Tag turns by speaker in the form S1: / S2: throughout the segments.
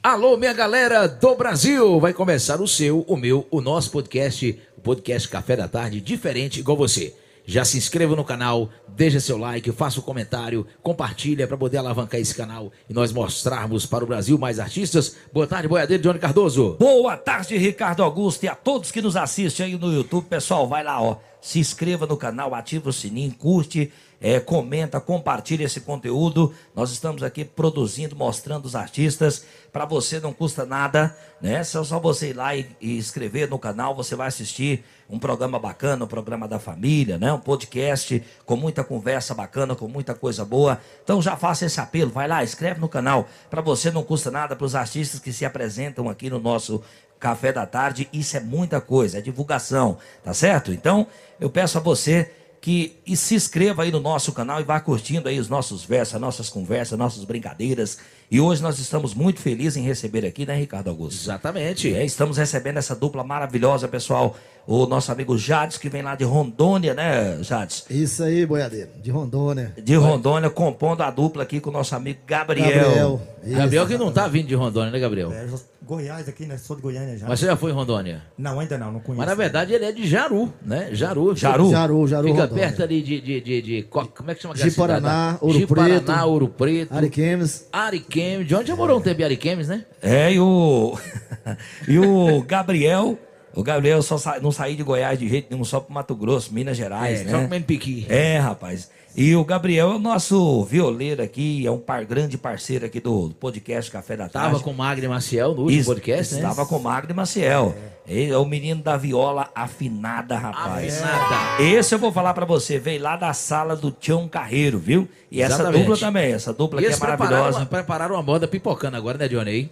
S1: Alô, minha galera do Brasil! Vai começar o seu, o meu, o nosso podcast, o podcast Café da Tarde, diferente igual você. Já se inscreva no canal, deixa seu like, faça um comentário, compartilha para poder alavancar esse canal e nós mostrarmos para o Brasil mais artistas. Boa tarde, boiadeiro Johnny Cardoso.
S2: Boa tarde, Ricardo Augusto e a todos que nos assistem aí no YouTube. Pessoal, vai lá, ó. Se inscreva no canal, ativa o sininho, curte, é, comenta, compartilha esse conteúdo. Nós estamos aqui produzindo, mostrando os artistas. Para você não custa nada, né? É só você ir lá e, e inscrever no canal, você vai assistir um programa bacana, um programa da família, né? Um podcast com muita conversa bacana, com muita coisa boa. Então já faça esse apelo, vai lá, inscreve no canal. Para você não custa nada para os artistas que se apresentam aqui no nosso Café da Tarde, isso é muita coisa, é divulgação, tá certo? Então, eu peço a você que se inscreva aí no nosso canal e vá curtindo aí os nossos versos, as nossas conversas, nossas brincadeiras. E hoje nós estamos muito felizes em receber aqui, né, Ricardo Augusto?
S1: Exatamente.
S2: É, estamos recebendo essa dupla maravilhosa, pessoal. O nosso amigo Jades, que vem lá de Rondônia, né, Jades?
S3: Isso aí, boiadeiro. De Rondônia.
S2: De Rondônia, compondo a dupla aqui com o nosso amigo Gabriel.
S3: Gabriel. Isso.
S1: Gabriel que não tá vindo de Rondônia, né, Gabriel?
S4: É, Goiás aqui, né? Sou de Goiânia já.
S1: Mas você já foi em Rondônia?
S4: Não, ainda não, não conheço.
S1: Mas na verdade ele é de Jaru, né? Jaru.
S2: Jaru?
S3: Jaru, Jaru,
S1: Fica
S3: Rondônia.
S1: perto ali de, de, de, de- co- Como é que chama aquela
S3: Ji-Paraná,
S1: cidade?
S3: Ouro
S1: Ji-Paraná,
S3: Preto.
S1: Ouro Preto.
S3: Ariquemes.
S1: Ariquemes. De onde já morou um tempo em Ariquemes, né?
S2: É, e o. e o Gabriel. O Gabriel só sa... não saiu de Goiás de jeito nenhum, só pro Mato Grosso, Minas Gerais,
S1: É,
S2: né?
S1: só comendo piqui.
S2: É, rapaz. E o Gabriel é o nosso violeiro aqui, é um par, grande parceiro aqui do podcast Café da Tarde.
S1: Tava com Magno Maciel no último
S2: Isso,
S1: podcast, né?
S2: Estava com o Magno Maciel. Ele é o menino da viola afinada, rapaz.
S1: Afinada.
S2: Esse eu vou falar pra você, veio lá da sala do Tião Carreiro, viu? E essa
S1: Exatamente.
S2: dupla também, essa dupla
S1: E
S2: aqui é
S1: eles prepararam,
S2: maravilhosa.
S1: uma- prepararam uma moda pipocando agora, né, Johnny? Aí?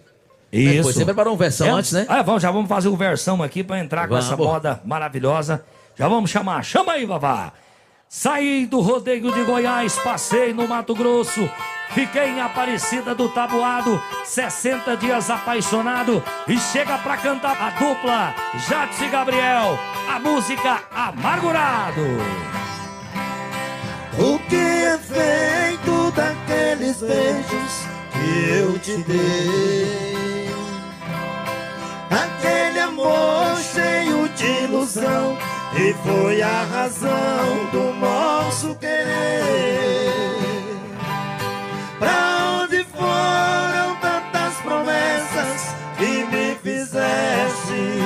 S2: Isso.
S1: Depois, você preparou uma versão
S2: É,
S1: antes, né?
S2: Ah, vamos, já vamos fazer uma versão aqui pra entrar com essa
S1: Vamos.
S2: moda maravilhosa. Já vamos chamar. Chama aí, Vavá. Saí do rodeio de Goiás, passei no Mato Grosso. Fiquei em Aparecida do Tabuado, 60 dias apaixonado. E chega pra cantar a dupla Jades e Gabriel, a música Amargurado.
S3: O que é feito daqueles beijos que eu te dei? Aquele amor cheio de ilusão e foi a razão do nosso querer. Pra onde foram tantas promessas que me fizeste?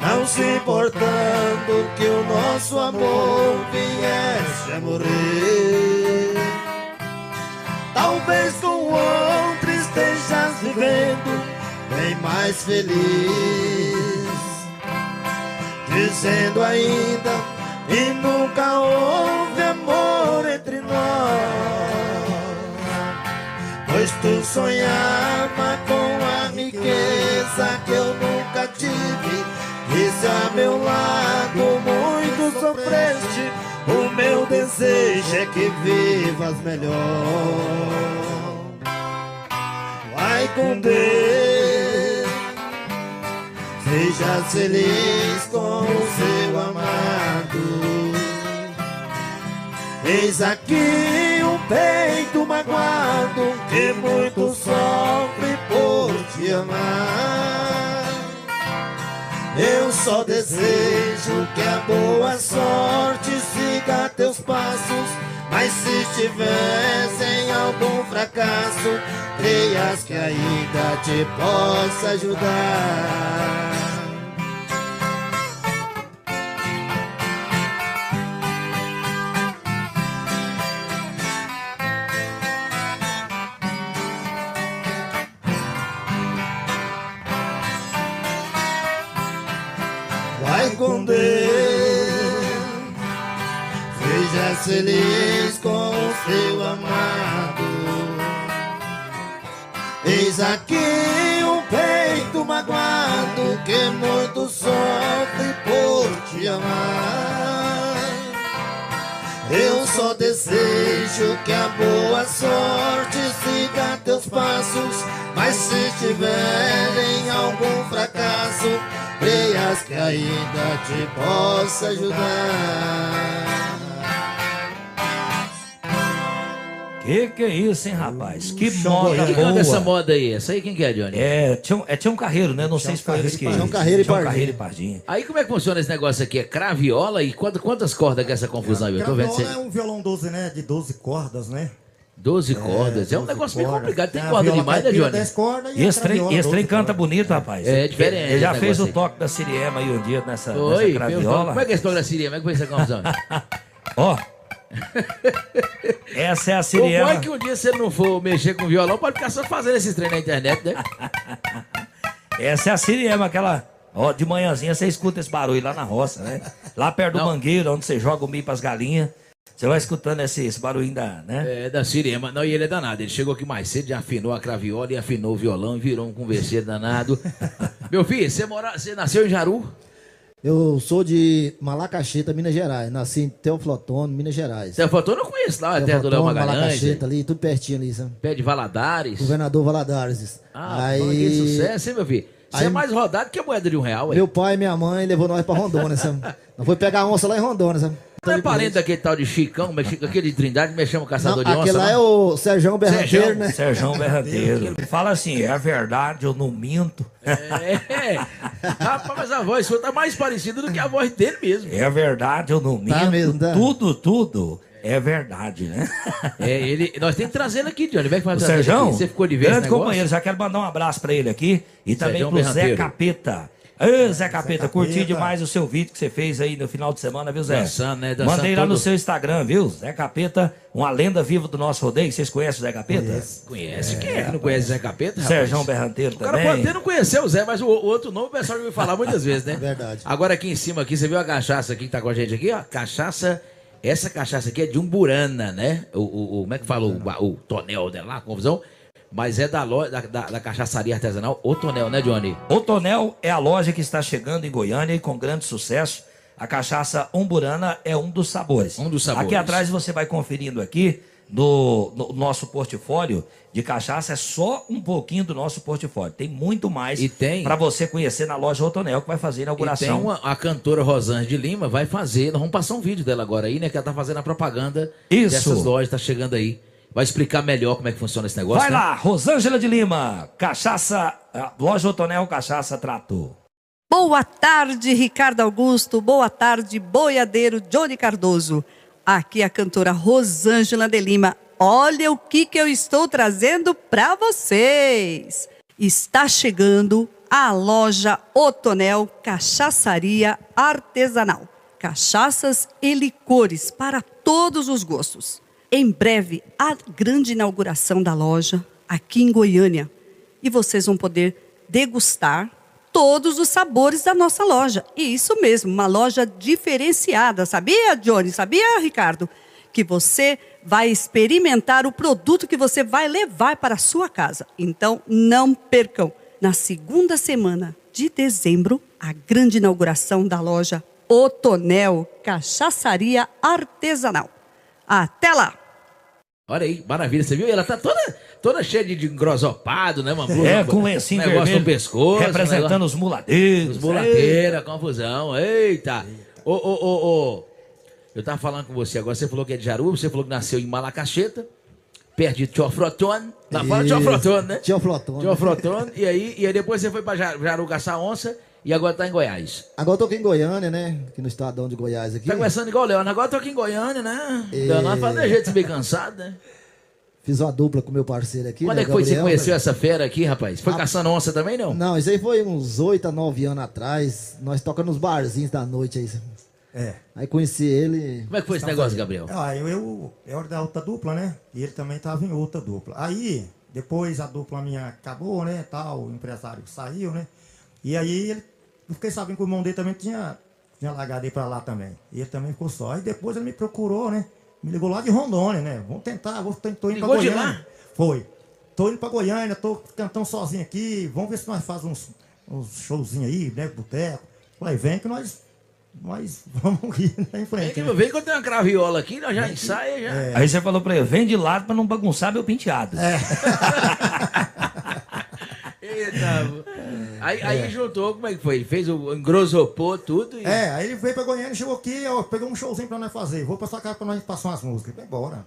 S3: Não se importando que o nosso amor viesse a morrer. Talvez com outro estejas vivendo bem mais feliz. Dizendo ainda que nunca houve amor entre nós. Pois tu sonhava com a riqueza que eu nunca tive. Quis a meu lado, muito sofreste. O meu desejo é que vivas melhor. Vai com Deus. Seja feliz com o seu amado. Eis aqui um peito magoado que muito sofre por te amar. Eu só desejo que a boa sorte siga teus passos. Mas se estiveres em algum fracasso, creias que ainda te possa ajudar. Feliz com o seu amado. Eis aqui um peito magoado que muito sofre por te amar. Eu só desejo que a boa sorte siga teus passos. Mas se estiver em algum fracasso, creias que ainda te possa ajudar.
S2: Que que é isso, hein, rapaz? Que moda.
S1: Quem canta
S2: boa.
S1: essa moda aí? Essa aí quem que é, Johnny?
S2: É, Tião, é Tião Carreiro, né? Não sei se eles que...
S4: e Pardinho.
S5: Tião Carreiro e
S2: Tião
S5: Pardinho.
S2: Carreiro e Pardinho.
S1: Aí como é que funciona esse negócio aqui? É craviola e quantas, quantas cordas que é essa confusão aí? Eu tô vendo
S4: Craviola é um violão 12, né? De 12 cordas, né?
S1: 12 cordas. É um
S4: 12
S1: negócio meio
S4: cordas.
S1: complicado. Tem
S4: a
S1: corda
S4: viola
S1: demais, né,
S4: caipira,
S1: Johnny?
S4: 10 cordas
S2: E
S4: a
S2: esse trem,
S4: craviola,
S2: esse trem
S4: 12
S2: canta
S4: cordas.
S2: bonito, rapaz.
S1: É diferente
S2: Ele já
S1: esse
S2: fez o
S1: aí.
S2: toque da Siriema aí um dia nessa,
S1: Oi,
S2: nessa
S1: um-
S2: craviola.
S1: como é que é esse programa Siria? Como é que foi essa confusão?
S2: Ó. Essa é a
S1: Como
S2: Siriema.
S1: é que um dia você não for mexer com violão, pode ficar só fazendo esses treinos na internet, né?
S2: Essa é a Siriema, aquela. Ó, de manhãzinha você escuta esse barulho lá na roça, né? Lá perto do mangueiro, onde você joga o milho pras galinhas. Você vai escutando esse, esse barulhinho da, né?
S1: É, da Siriema. Não, e ele é danado. Ele chegou aqui mais cedo, já afinou a craviola e afinou o violão e virou um converseiro danado. Meu filho, você, mora, você nasceu em Jaru?
S5: Eu sou de Malacacheta, Minas Gerais. Nasci em Teoflotone, Minas Gerais.
S1: Faltou, eu conheço lá, a terra do Léo
S5: Teoflotone,
S1: Magalhães.
S5: Malacacheta ali, tudo pertinho ali, sabe?
S1: Pé de Valadares.
S5: Governador Valadares.
S1: Ah,
S5: aí,
S1: que sucesso, hein, meu filho? Você é
S5: Aí-
S1: mais rodado que a moeda de um real, ué.
S5: meu pai e minha mãe levou nós pra Rondônia, sabe? Nós foi pegar onça lá em Rondônia, sabe?
S1: Não é parente daquele tal de Chicão, mas Chico- aquele de Trindade, me chama
S5: Não,
S1: caçador de onça,
S5: aquele lá
S1: não?
S5: é o Serjão Berranteiro,
S1: Serjão,
S5: né?
S2: Serjão Berranteiro. Ele fala assim, é verdade, eu não minto.
S1: É. Rapaz, mas a voz sua tá mais parecida do que a voz dele mesmo.
S2: É verdade, eu não minto.
S5: mesmo, tá?
S2: Tudo, tudo é verdade, né?
S1: É, ele. Nós temos que trazer ele aqui, Johnny. Vai
S2: O Serjão,
S1: aqui. Você ficou de ver esse
S2: grande companheiro, já quero mandar um abraço pra ele aqui e também
S1: Serjão
S2: pro Zé
S1: Berranteiro.
S2: Capeta. Ê, Zé Capeta, curti
S4: Capeta.
S2: demais o seu vídeo que você fez aí no final de semana, viu, Zé?
S1: Dançando, né? Dançando
S2: Mandei lá no
S1: todo-
S2: seu Instagram, viu? Zé Capeta, uma lenda viva do nosso rodeio. Vocês conhecem o Zé Capeta?
S1: Conhece? Quem é que não conhece Zé Capeta?
S2: Serjão Berranteiro
S1: O cara
S2: também.
S1: pode até não conhecer o Zé, mas o, o outro nome o pessoal já ouviu falar muitas vezes, né?
S5: Verdade.
S1: Agora aqui em cima, aqui, você viu a cachaça aqui que tá com a gente aqui, ó? Cachaça. Essa cachaça aqui é de Umburana, né? O, o, o- como é que fala? O, o tonel dela lá, confusão. Mas é da, loja, da, da, da cachaçaria artesanal, o tonel, né, Johnny?
S2: O Tonel é a loja que está chegando em Goiânia e com grande sucesso. A cachaça umburana é um dos sabores.
S1: Um dos sabores.
S2: Aqui atrás você vai conferindo aqui no, no nosso portfólio de cachaça é só um pouquinho do nosso portfólio. Tem muito mais
S1: tem-
S2: para você conhecer na loja Otonel que vai fazer a
S1: E tem
S2: inauguração.
S1: uma, a cantora Rosângela de Lima, vai fazer, nós vamos passar um vídeo dela agora aí, né? Que ela tá fazendo a propaganda
S2: Isso.
S1: dessas lojas, tá chegando aí. Vai explicar melhor como é que funciona esse negócio,
S2: Vai
S1: né?
S2: lá, Rosângela de Lima, cachaça, loja Otonel Cachaça Trato.
S6: Boa tarde, Ricardo Augusto. Boa tarde, boiadeiro Johnny Cardoso. Aqui é a cantora Rosângela de Lima. Olha o que, que eu estou trazendo para vocês. Está chegando a loja Otonel Cachaçaria Artesanal. Cachaças e licores para todos os gostos. Em breve, a grande inauguração da loja aqui em Goiânia. E vocês vão poder degustar todos os sabores da nossa loja. E isso mesmo, uma loja diferenciada. Sabia, Johnny? Sabia, Ricardo? Que você vai experimentar o produto que você vai levar para a sua casa. Então, não percam. Na segunda semana de dezembro, a grande inauguração da loja Otonel Cachaçaria Artesanal. Até lá!
S1: Olha aí, maravilha, você viu? Ela tá toda, toda cheia de, de engrosopado, né, mano?
S2: É, com lencinho
S1: negócio
S2: vermelho,
S1: no pescoço.
S2: representando
S1: negócio-
S2: os muladeiros.
S1: Os mulateiros, confusão. Eita! Ô, ô, ô, ô. Eu tava falando com você agora, você falou que é de Jaru, você falou que nasceu em Malacacheta, perto de Teoflotone. Não, fala
S5: Isso.
S1: Teoflotone, né?
S5: Teoflotone.
S1: Teoflotone. E aí, e aí depois você foi pra Ja- Jaru caçar onça e agora tá em Goiás.
S5: Agora eu tô aqui em Goiânia, né? Aqui no estadão de Goiás aqui.
S1: Tá começando igual o Leandro, agora eu tô aqui em Goiânia, né?
S5: É.
S1: Danado pra jeito de se bem cansado, né?
S5: Fiz uma dupla com meu parceiro aqui.
S1: Quando
S5: né,
S1: é que foi que você conheceu essa fera aqui, rapaz? Foi caçando onça também, não?
S5: Não, isso aí foi uns 8 a 9 anos atrás. Nós tocamos nos barzinhos da noite aí.
S4: É.
S5: Aí conheci ele.
S1: Como é que foi esse negócio, Gabriel?
S4: Ah, eu, eu, eu era da outra dupla, né? E ele também tava em outra dupla. Aí, depois a dupla minha acabou, né? Tal, o empresário saiu, né? E aí ele, eu fiquei sabendo que o irmão dele também tinha, tinha largado aí pra lá também. E ele também ficou só. Aí depois ele me procurou, né? Me ligou lá de Rondônia, né? Vamos tentar, vou, tô, tô indo
S1: Ligou
S4: pra
S1: de
S4: Goiânia.
S1: lá?
S4: Foi. Tô indo pra Goiânia, tô cantando sozinho aqui. Vamos ver se nós fazemos uns, uns showzinhos aí, né? Boteco. Falei, vem que nós, nós vamos ir né, em
S1: Vem
S4: frente.
S1: que,
S4: né?
S1: vem que eu tenho uma craviola aqui, nós já ensaia já.
S2: Aí você falou pra ele, vem de lado pra não bagunçar meu penteado.
S1: É. Eita. Aí, aí juntou, como é que foi? Ele fez o engrosopô, tudo e.
S4: É, aí ele veio pra Goiânia, chegou aqui, ó, pegou um showzinho pra nós fazer. Vou pra sua casa pra nós passar umas músicas. Vai embora.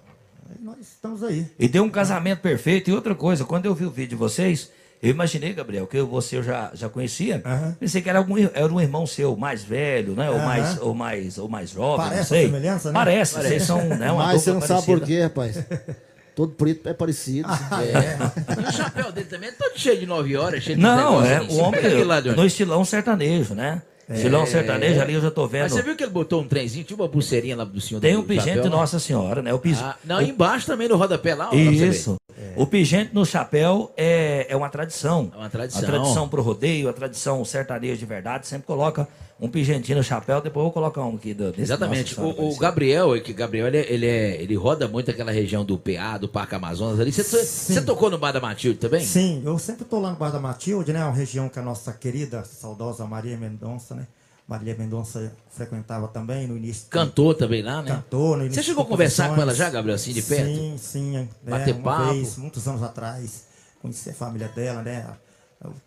S4: Aí nós estamos aí.
S2: E deu um casamento perfeito. E outra coisa, quando eu vi o vídeo de vocês, eu imaginei, Gabriel, que você eu já, já conhecia.
S4: Aham.
S2: Pensei que era, algum, era um irmão seu mais velho, né? Ou, mais, ou, mais, ou mais jovem,
S4: Parece
S2: não
S4: a
S2: sei.
S4: semelhança, né?
S2: Parece, vocês são né, uma
S5: Mas você não sabe por
S2: parecida.
S5: quê, rapaz. Todo preto é parecido.
S1: E o chapéu dele também é todo cheio de 9 horas, cheio de
S2: Não, é
S1: em
S2: o homem
S1: Johnny.
S2: no estilão sertanejo, né? Estilão sertanejo, ali eu já tô vendo.
S1: Mas você viu que ele botou um trenzinho, tipo uma pulseirinha lá do senhor
S2: Tem
S1: do
S2: um pingente? Nossa Senhora, né? O pis...
S1: Ah, não, e embaixo também no rodapé lá. ó, pra você ver.
S2: Isso. O pingente no chapéu é, é uma tradição.
S1: É uma tradição.
S2: A tradição pro rodeio, a tradição sertaneja de verdade, sempre coloca um pingentinho no chapéu, depois eu vou colocar um aqui do, desse
S1: Exatamente. O, o. Gabriel, é que Gabriel ele, é- ele, é, ele roda muito aquela região do PA, do Parque Amazonas ali. Você, você tocou no Bar da Matilde também?
S4: Sim, eu sempre tô lá no Bar da Matilde, né? Uma região que a nossa querida, saudosa Maria Mendonça, né? Maria Mendonça frequentava também no início.
S1: Cantou também lá, né?
S4: Cantou no início.
S1: Você chegou a conversar com ela já, Gabriel, assim, de perto?
S4: Sim, sim. né,
S1: Bater
S4: uma
S1: papo?
S4: vez, muitos anos atrás, conheci a família dela, né?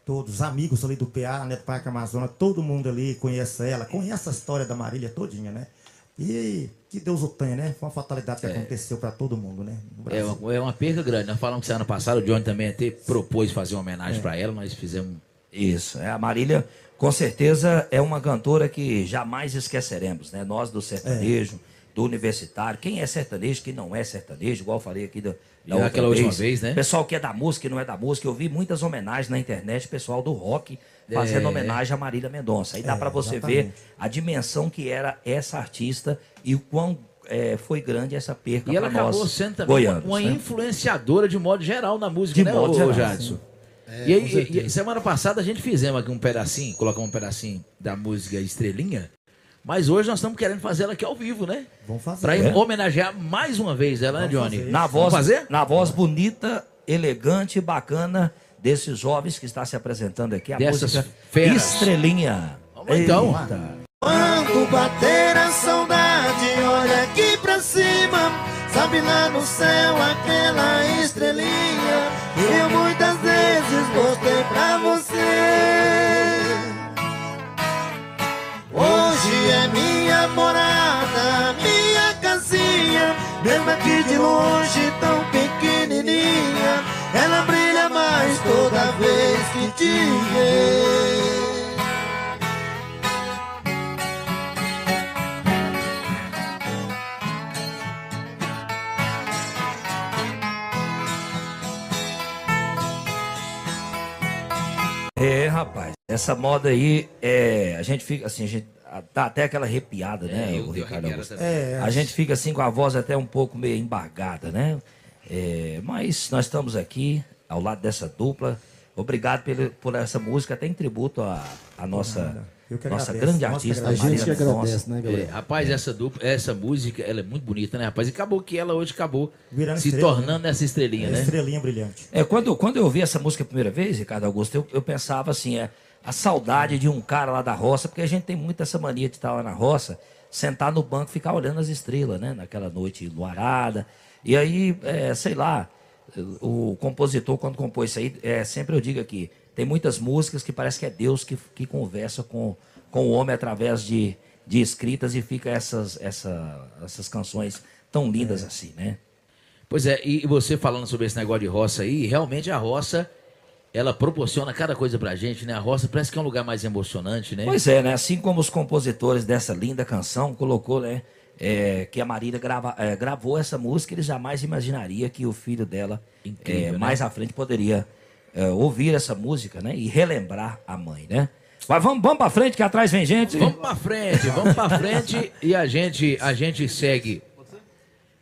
S4: Todos os amigos ali do PA, né? Do Parque Amazonas, todo mundo ali conhece ela, conhece a história da Marília todinha, né? E que Deus o tenha, né? Foi uma fatalidade que aconteceu para todo mundo, né?
S1: É uma, é uma perda grande. Nós falamos que ano passado o Johnny também até propôs fazer uma
S2: É.
S1: homenagem pra ela, nós fizemos.
S2: Isso, é, a Marília, com certeza, é uma cantora que jamais esqueceremos, né? Nós do sertanejo, do universitário, quem é sertanejo, quem não é sertanejo, igual eu falei aqui da, da outra
S1: aquela última vez, né?
S2: Pessoal que é da música e não é da música, eu vi muitas homenagens na internet, pessoal do rock fazendo
S1: É.
S2: homenagem a Marília Mendonça. Aí dá
S4: É,
S2: pra você ver
S4: exatamente.
S2: a dimensão que era essa artista e o quão é, foi grande essa perca
S1: E ela acabou
S2: nós,
S1: sendo também
S2: goianos,
S1: uma, uma
S2: né?
S1: influenciadora de modo geral na música,
S2: De
S1: né,
S2: modo
S1: ô,
S2: geral,
S1: Jadson? E aí, e- e semana passada a gente fizemos aqui um pedacinho, colocamos um pedacinho da música Estrelinha, mas hoje nós estamos querendo fazer ela aqui ao vivo, né?
S4: Vamos fazer.
S1: Pra
S4: É.
S1: homenagear mais uma vez ela, né, Johnny?
S4: fazer.
S2: Na voz,
S1: Vamos fazer?
S2: na voz bonita, elegante e bacana desses jovens que está se apresentando aqui. A
S1: Dessas
S2: música
S1: feras.
S2: Estrelinha.
S1: Vamos então.
S2: Eita.
S3: Quando bater a saudade, olha aqui pra cima. Sabe lá no céu aquela estrelinha que eu muitas vezes mostrei pra você. Hoje é minha morada, minha casinha, mesmo aqui de longe tão pequenininha, ela brilha mais toda vez que te vê.
S2: É, rapaz, essa moda aí, é, a gente fica assim, a gente dá até aquela arrepiada, né,
S1: É,
S2: o Ricardo Augusto?
S4: É,
S2: A gente fica assim com a voz até um pouco meio embargada, né? É, mas nós estamos aqui ao lado dessa dupla. Obrigado pelo, por essa música, até em tributo à, à nossa,
S4: Eu que
S2: nossa
S4: agradeço.
S2: grande artista,
S5: A gente que
S2: Mendonça.
S5: agradece, né,
S1: É,
S5: Gabriel?
S1: rapaz, essa dupla, essa música, ela é muito bonita, né, rapaz? E acabou que ela hoje acabou
S4: Virando
S1: se
S4: estrela,
S1: tornando essa estrelinha, né?
S4: Estrelinha brilhante.
S2: É, quando, quando eu ouvi essa música a primeira vez, Ricardo Augusto, eu, eu pensava assim, é a saudade de um cara lá da roça, porque a gente tem muito essa mania de estar lá na roça, sentar no banco e ficar olhando as estrelas, né? Naquela noite luarada. E aí, é, sei lá, o compositor, quando compôs isso aí, é, sempre eu digo aqui, tem muitas músicas que parece que é Deus que, que conversa com, com o homem através de, de escritas e fica essas, essa, essas canções tão lindas assim, né?
S1: Pois é, e você falando sobre esse negócio de roça aí, realmente a roça, ela proporciona cada coisa pra gente, né? A roça parece que é um lugar mais emocionante, né?
S2: Pois é, né? Assim como os compositores dessa linda canção colocou, né? é, que a Marília grava- é, gravou essa música, ele jamais imaginaria que o filho dela,
S1: Incrível,
S2: é,
S1: né?
S2: mais à frente, poderia é, ouvir essa música, né? E relembrar a mãe, né? Mas vamos, vamos pra frente, que atrás vem gente.
S1: Vamos pra frente, vamos pra frente e a gente, a gente segue.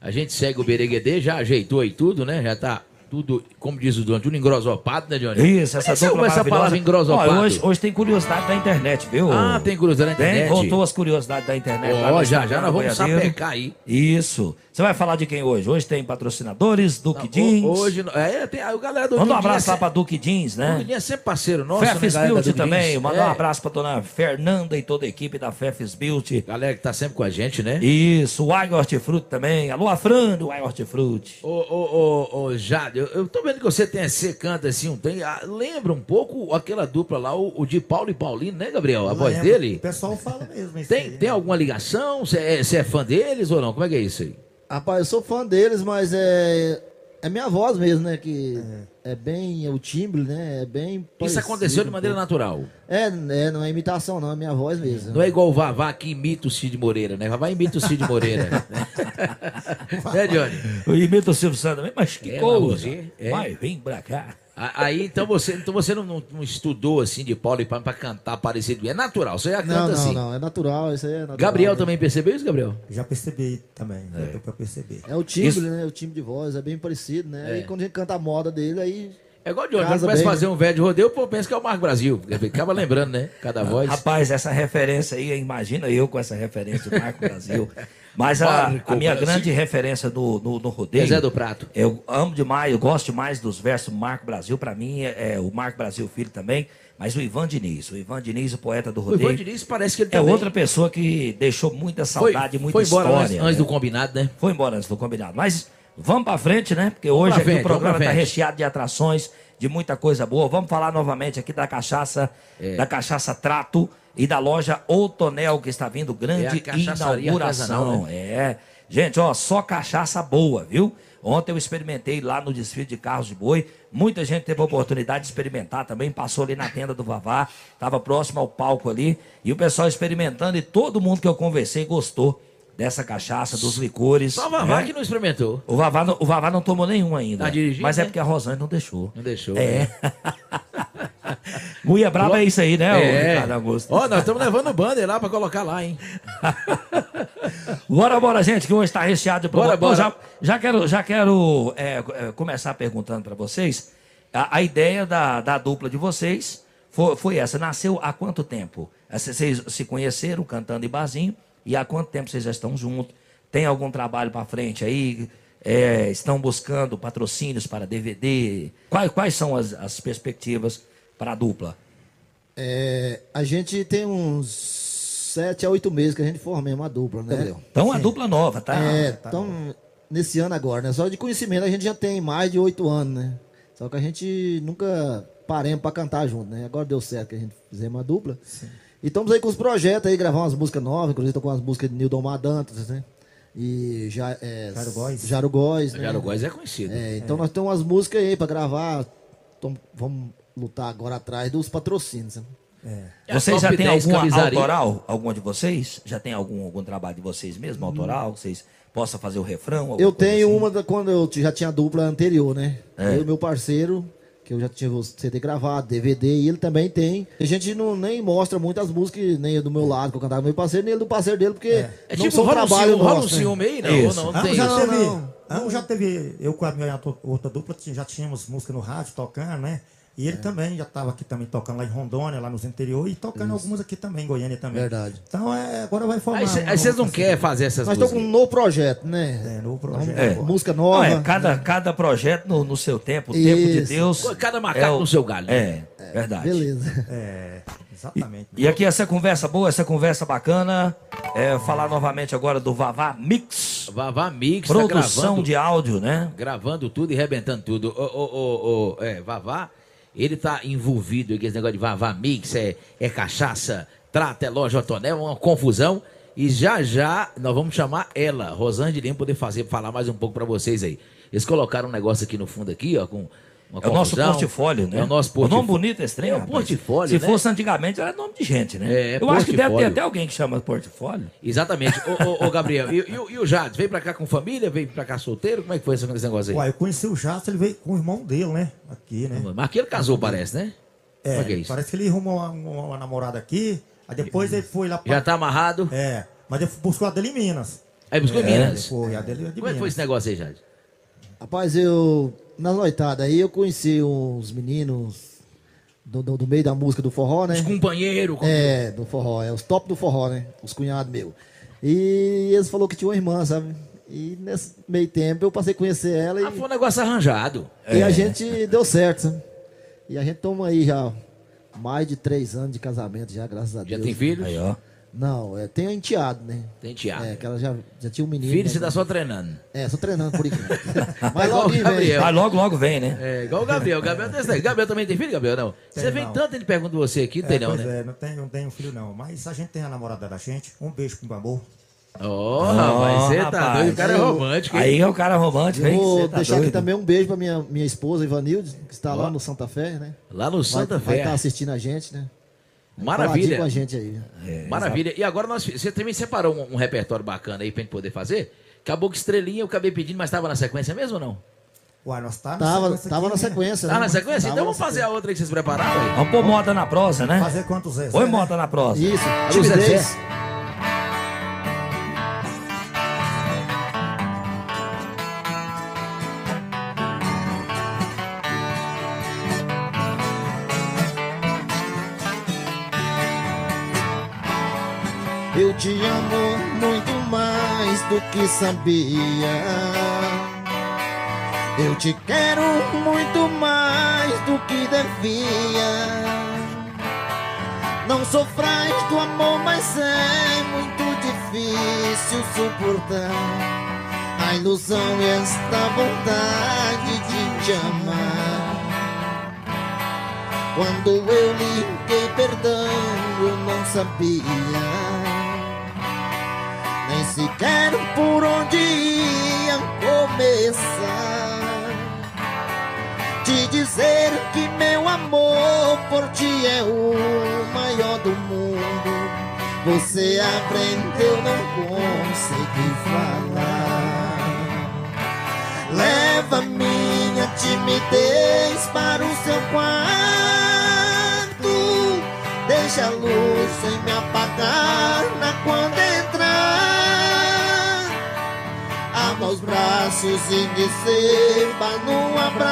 S1: A gente segue o Bereguedê, já ajeitou aí tudo, né? Já tá tudo, como diz o Johnny, tudo engrosopado, né, Johnny?
S2: Isso, essa
S1: Essa,
S2: dupla
S1: essa palavra engrosopado.
S2: Ó, hoje, hoje tem curiosidade da internet, viu?
S1: Ah, tem curiosidade da
S2: Tem,
S1: internet?
S2: voltou as curiosidades da internet.
S1: Ó,
S2: no
S1: já, já nós vamos sapecar aí.
S2: Isso. Você vai falar de quem hoje? Hoje tem patrocinadores, Duque
S1: Ho-
S2: Jeans.
S1: Hoje, é, tem a galera do
S2: Manda um abraço lá pra Duque Jeans,
S1: é-
S2: né?
S1: Duque Jeans é sempre parceiro nosso,
S2: Fefes
S1: né,
S2: Beauty também. Mandar
S1: É,
S2: um abraço pra dona Fernanda e toda a equipe da Fefes Beauty.
S1: Galera que tá sempre com a gente, né?
S2: Isso, o Ai Hortifruti também. Alô, Afrando, o Ai Hortifruti.
S1: Ô, ô, ô, ô, Jade, eu, eu tô vendo que você tem, você canta assim, um tem, ah, lembra um pouco aquela dupla lá, o, o de Paulo e Paulino, né, Gabriel? A voz
S4: Lembro.
S1: dele?
S4: O pessoal fala mesmo isso
S1: Tem,
S4: aí,
S1: tem
S4: né?
S1: alguma ligação? Você é, você é fã deles ou não? Como é que é isso aí?
S3: Rapaz, eu sou fã deles, mas é. É minha voz mesmo, né? Que é, bem. O timbre, né? É bem.
S1: Isso aconteceu de maneira natural.
S3: É, é, não é imitação, não, é minha voz mesmo.
S1: Não é igual o Vavá que imita o Cid Moreira, né? Vavá imita o Cid Moreira. né, Johnny?
S2: Eu imito o Silvio Santos também, mas que
S1: É,
S2: coisa.
S1: mas é.
S2: Vai, vem pra cá.
S1: Aí, então você, então você não, não- não estudou assim de Paulo e Pano pra cantar parecido. É natural, você já canta
S3: Não, não,
S1: assim.
S3: não, é natural, isso aí é natural.
S1: Gabriel
S3: né?
S1: também percebeu isso, Gabriel?
S4: Já percebi também, já deu pra perceber.
S3: É o timbre,
S2: Isso-
S3: né? O timbre de voz, é bem parecido, né?
S1: É.
S3: E quando a gente canta a moda dele, aí.
S1: É igual o Johnny, quando
S3: Casa
S1: começa a fazer
S3: né?
S1: um velho de rodeio, pô, pensa que é o Marco Brasil. Acaba lembrando, né? Cada voz.
S2: Rapaz, essa referência aí, imagina eu com essa referência do Marco Brasil. Mas a,
S1: Marco
S2: a minha
S1: Brasil.
S2: grande referência no, no, no rodeio.
S1: Zé do Prato.
S2: Eu amo demais, eu gosto demais dos versos do Marco Brasil. Pra mim, é, é o Marco Brasil Filho também. Mas o Ivan Diniz, o Ivan Diniz, o poeta do
S1: O
S2: rodeio.
S1: Ivan Diniz parece que ele
S2: é
S1: também
S2: outra pessoa que deixou muita
S1: foi,
S2: saudade, muita
S1: foi embora
S2: história.
S1: antes, antes
S2: né?
S1: do combinado, né?
S2: Foi embora antes do combinado. Mas vamos pra frente, né? Porque hoje aqui
S1: frente,
S2: o programa tá
S1: frente.
S2: recheado de atrações, de muita coisa boa. Vamos falar novamente aqui da cachaça,
S1: É.
S2: da cachaça Trato e da loja Outonel, que está vindo grande
S1: É
S2: inauguração.
S1: né?
S2: É. Gente, ó, só cachaça boa, viu? Ontem eu experimentei lá no desfile de carros de boi. Muita gente teve a oportunidade de experimentar também. Passou ali na tenda do Vavá, estava próximo ao palco ali. E o pessoal experimentando e todo mundo que eu conversei gostou dessa cachaça, dos licores.
S1: Só o Vavá
S2: né?
S1: que não experimentou.
S2: O Vavá, não- o Vavá não tomou nenhum ainda.
S1: Tá dirigindo,
S2: mas é
S1: né?
S2: porque a Rosane não deixou.
S1: Não deixou.
S2: É. Mulher braba é isso aí, né,
S1: É.
S2: Ricardo Augusto?
S1: Ó, nós estamos levando o banner lá pra colocar lá, hein?
S2: Bora, bora, gente, que hoje está recheado de
S1: Bora,
S2: promoção.
S1: bora.
S2: Já, já quero, já quero é, é, começar perguntando para vocês. A, a ideia da, da dupla de vocês foi, foi essa. Nasceu há quanto tempo? Vocês se conheceram cantando em barzinho e há quanto tempo vocês já estão juntos? Tem algum trabalho para frente aí? É, estão buscando patrocínios para DVD? Quais, quais são as, as perspectivas para a dupla?
S3: É, a gente tem uns sete a oito meses que a gente formou uma dupla, né, Gabriel?
S2: Então, a dupla nova, tá?
S3: É, então, nesse ano agora, né? Só de conhecimento a gente já tem mais de oito anos, né? Só que a gente nunca paremos pra cantar junto, né? Agora deu certo que a gente fizemos uma dupla. E estamos aí com os projetos aí, gravar umas músicas novas, inclusive tô com umas músicas de Nildon Madantas, né? E já, é.
S4: Jaro Góes,
S3: né?
S1: É conhecido.
S3: É, então nós temos umas músicas aí pra gravar. Então, vamos lutar agora atrás dos patrocínios. Né?
S1: É a
S2: Vocês já têm
S1: 10
S2: alguma
S1: camisaria.
S2: autoral? Alguma de vocês? Já tem algum, algum trabalho de vocês mesmo, autoral? Que vocês possam fazer o refrão?
S3: Eu tenho
S2: assim?
S3: uma da, quando eu já tinha a dupla anterior, né?
S2: É.
S3: Eu e meu parceiro, que eu já tinha o CD gravado, DVD, e ele também tem. A gente não nem mostra muitas músicas, nem do meu lado, que eu cantava com meu parceiro, nem do parceiro dele, porque
S1: É
S3: não
S1: tipo,
S3: são
S1: rola um
S3: trabalho
S1: rola um
S3: nosso, né?
S1: ciúme aí, não?
S2: Isso.
S1: Ou não, não
S4: Ah,
S1: tem
S4: já
S1: isso?
S4: teve,
S3: não.
S4: ah, já teve, eu com a minha outra- dupla já tínhamos música no rádio tocando, né? E
S1: É.
S4: ele também já estava aqui também tocando lá em Rondônia, lá nos interior, e tocando algumas aqui também, em Goiânia também.
S3: Verdade.
S4: Então é, agora vai formar.
S1: Aí vocês não
S4: nova
S1: querem fazer essas
S3: Nós estamos com um novo projeto, né?
S4: É, novo projeto.
S2: É.
S3: Música
S2: Não,
S3: nova.
S2: é, cada, cada projeto no, no seu tempo, o tempo de
S3: Isso.
S2: Deus.
S1: Cada macaco
S2: o-
S1: no seu galho?
S2: É, verdade.
S3: Beleza.
S4: É, exatamente.
S2: E aqui essa conversa boa, essa conversa bacana. É, falar novamente agora do Vavá Mix.
S1: Vavá Mix tá
S2: Produção
S1: gravando,
S2: de áudio, né?
S1: gravando tudo e rebentando tudo. Ô, ô, ô, ô, é, Vavá, ele tá envolvido com esse negócio de Vavá Mix, é, é cachaça, trata, é loja, tonel, uma confusão. E já já nós vamos chamar ela, Rosângela Lima, poder fazer, falar mais um pouco pra vocês aí. Eles colocaram um negócio aqui no fundo aqui, ó, com uma
S2: É o nosso portfólio, né?
S1: É o nosso
S2: O
S1: portfólio.
S2: nome bonito é estranho.
S1: É o portfólio,
S2: Se
S1: né?
S2: fosse antigamente, era nome de gente, né?
S1: É,
S2: Eu acho que deve ter até alguém que chama portfólio.
S1: Exatamente. ô, ô, ô, Gabriel, e, e o- e o Jades, veio pra cá com família, veio pra cá solteiro? Como é que foi esse negócio aí?
S4: Uai, eu conheci o Jato, ele veio com o irmão dele, né? Aqui, né?
S1: Mas aqui ele casou, parece, né? Como é que é isso?
S4: parece que ele arrumou uma, uma- uma namorada aqui, aí depois ele foi lá pra...
S1: Já tá amarrado?
S4: É, mas ele buscou a dele em Minas.
S1: Aí buscou em
S4: É,
S1: Minas.
S4: Foi, a dele é de
S1: Como é que foi esse
S4: Minas.
S1: negócio aí, Jade?
S3: Rapaz, eu. Na noitada aí eu conheci uns meninos do, do, do meio da música do forró, né?
S1: Os companheiros. com-
S3: É, do forró, é os top do forró, né? Os cunhados meus. E eles falaram que tinha uma irmã, sabe? E nesse meio tempo eu passei a conhecer ela e,
S1: Ah, foi um negócio arranjado.
S3: e a gente deu certo, sabe? E a gente toma aí já mais de três anos de casamento, já, graças a
S1: Já
S3: Deus.
S1: tem filhos?
S2: Aí, ó.
S3: Não, é, tem enteado, né?
S1: Tem tiago.
S3: É, que ela já, já tinha um menino.
S1: Filho
S3: né?
S1: você tá só treinando.
S3: É, só treinando por enquanto. Mas
S1: igual
S3: logo.
S1: Gabriel.
S2: Mas logo, logo vem, né?
S1: É, igual o Gabriel. O Gabriel, tem. Gabriel também tem filho, Gabriel? Não. Você vem
S4: não.
S1: tanto, ele pergunta você aqui, não
S4: É,
S1: tem não,
S4: pois
S1: né?
S4: é, não tem, não tem um filho não. Mas a gente tem a namorada da gente. Um beijo pro Bambu.
S1: Ó, rapaz, você tá
S2: rapaz,
S1: doido, o cara é romântico, hein?
S2: Aí é o cara romântico, hein?
S5: vou
S2: tá
S5: deixar aqui
S2: doido.
S5: também um beijo pra minha, minha esposa, Ivanilde, que está lá no Santa Fé, né?
S1: Lá no
S5: Vai,
S1: Santa
S5: vai
S1: Fé.
S5: estar assistindo a gente, né?
S1: Maravilha.
S5: com a gente aí.
S2: É,
S1: Maravilha. E agora nós, você também separou um, um repertório bacana aí pra gente poder fazer? Acabou que estrelinha eu acabei pedindo, mas tava na sequência mesmo ou não?
S4: Uai, nós tá na
S5: Tava,
S4: sequência
S5: tava
S4: aqui,
S5: na
S4: né?
S5: sequência,
S1: Tá
S5: né?
S1: na sequência?
S5: Tava
S1: Então
S5: na
S1: vamos fazer a outra aí que vocês prepararam aí.
S2: Vamos pôr moda na prosa, né?
S4: Fazer quantos Zé?
S2: Põe
S4: né?
S2: moda na prosa.
S5: Isso, timidez.
S3: Eu que sabia. Eu te quero muito mais do que devia. Não sofrais do amor, mas é muito difícil suportar a ilusão e esta vontade de te amar. Quando eu liguei perdão, eu não sabia sequer por onde ia começar. Te dizer que meu amor por ti é o maior do mundo. Você aprendeu, não consegui falar. Leva minha timidez para o seu quarto. Deixa a luz sem me apagar na quando Abra os braços e receba no abraço.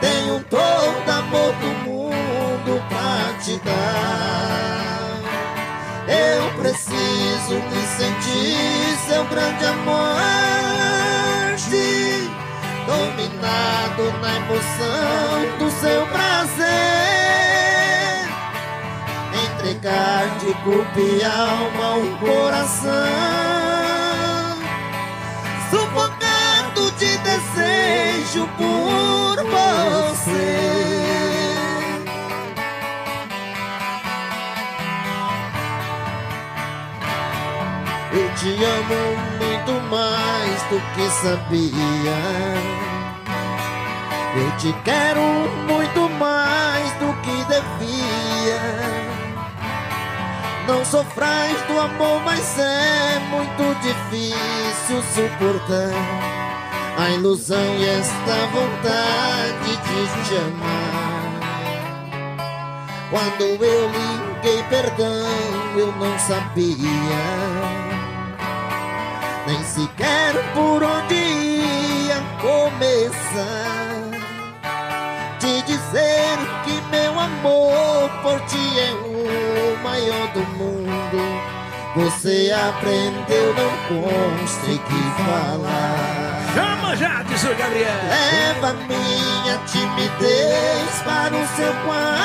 S3: Tenho todo amor do mundo pra te dar. Eu preciso me sentir seu grande amor Dominado na emoção do seu prazer Entregar de corpo e alma um coração. Sufocado de desejo por você. Eu te amo muito mais do que sabia. Eu te quero muito mais Não sofrais do amor, mas é muito difícil suportar a ilusão e esta vontade de te amar. Quando eu liguei perdão, eu não sabia nem sequer por onde ia começar. Te dizer que meu amor por ti do mundo. Você aprendeu, não consegui falar.
S1: Chama já, diz o Gabriel.
S3: Leva minha timidez para o seu quarto.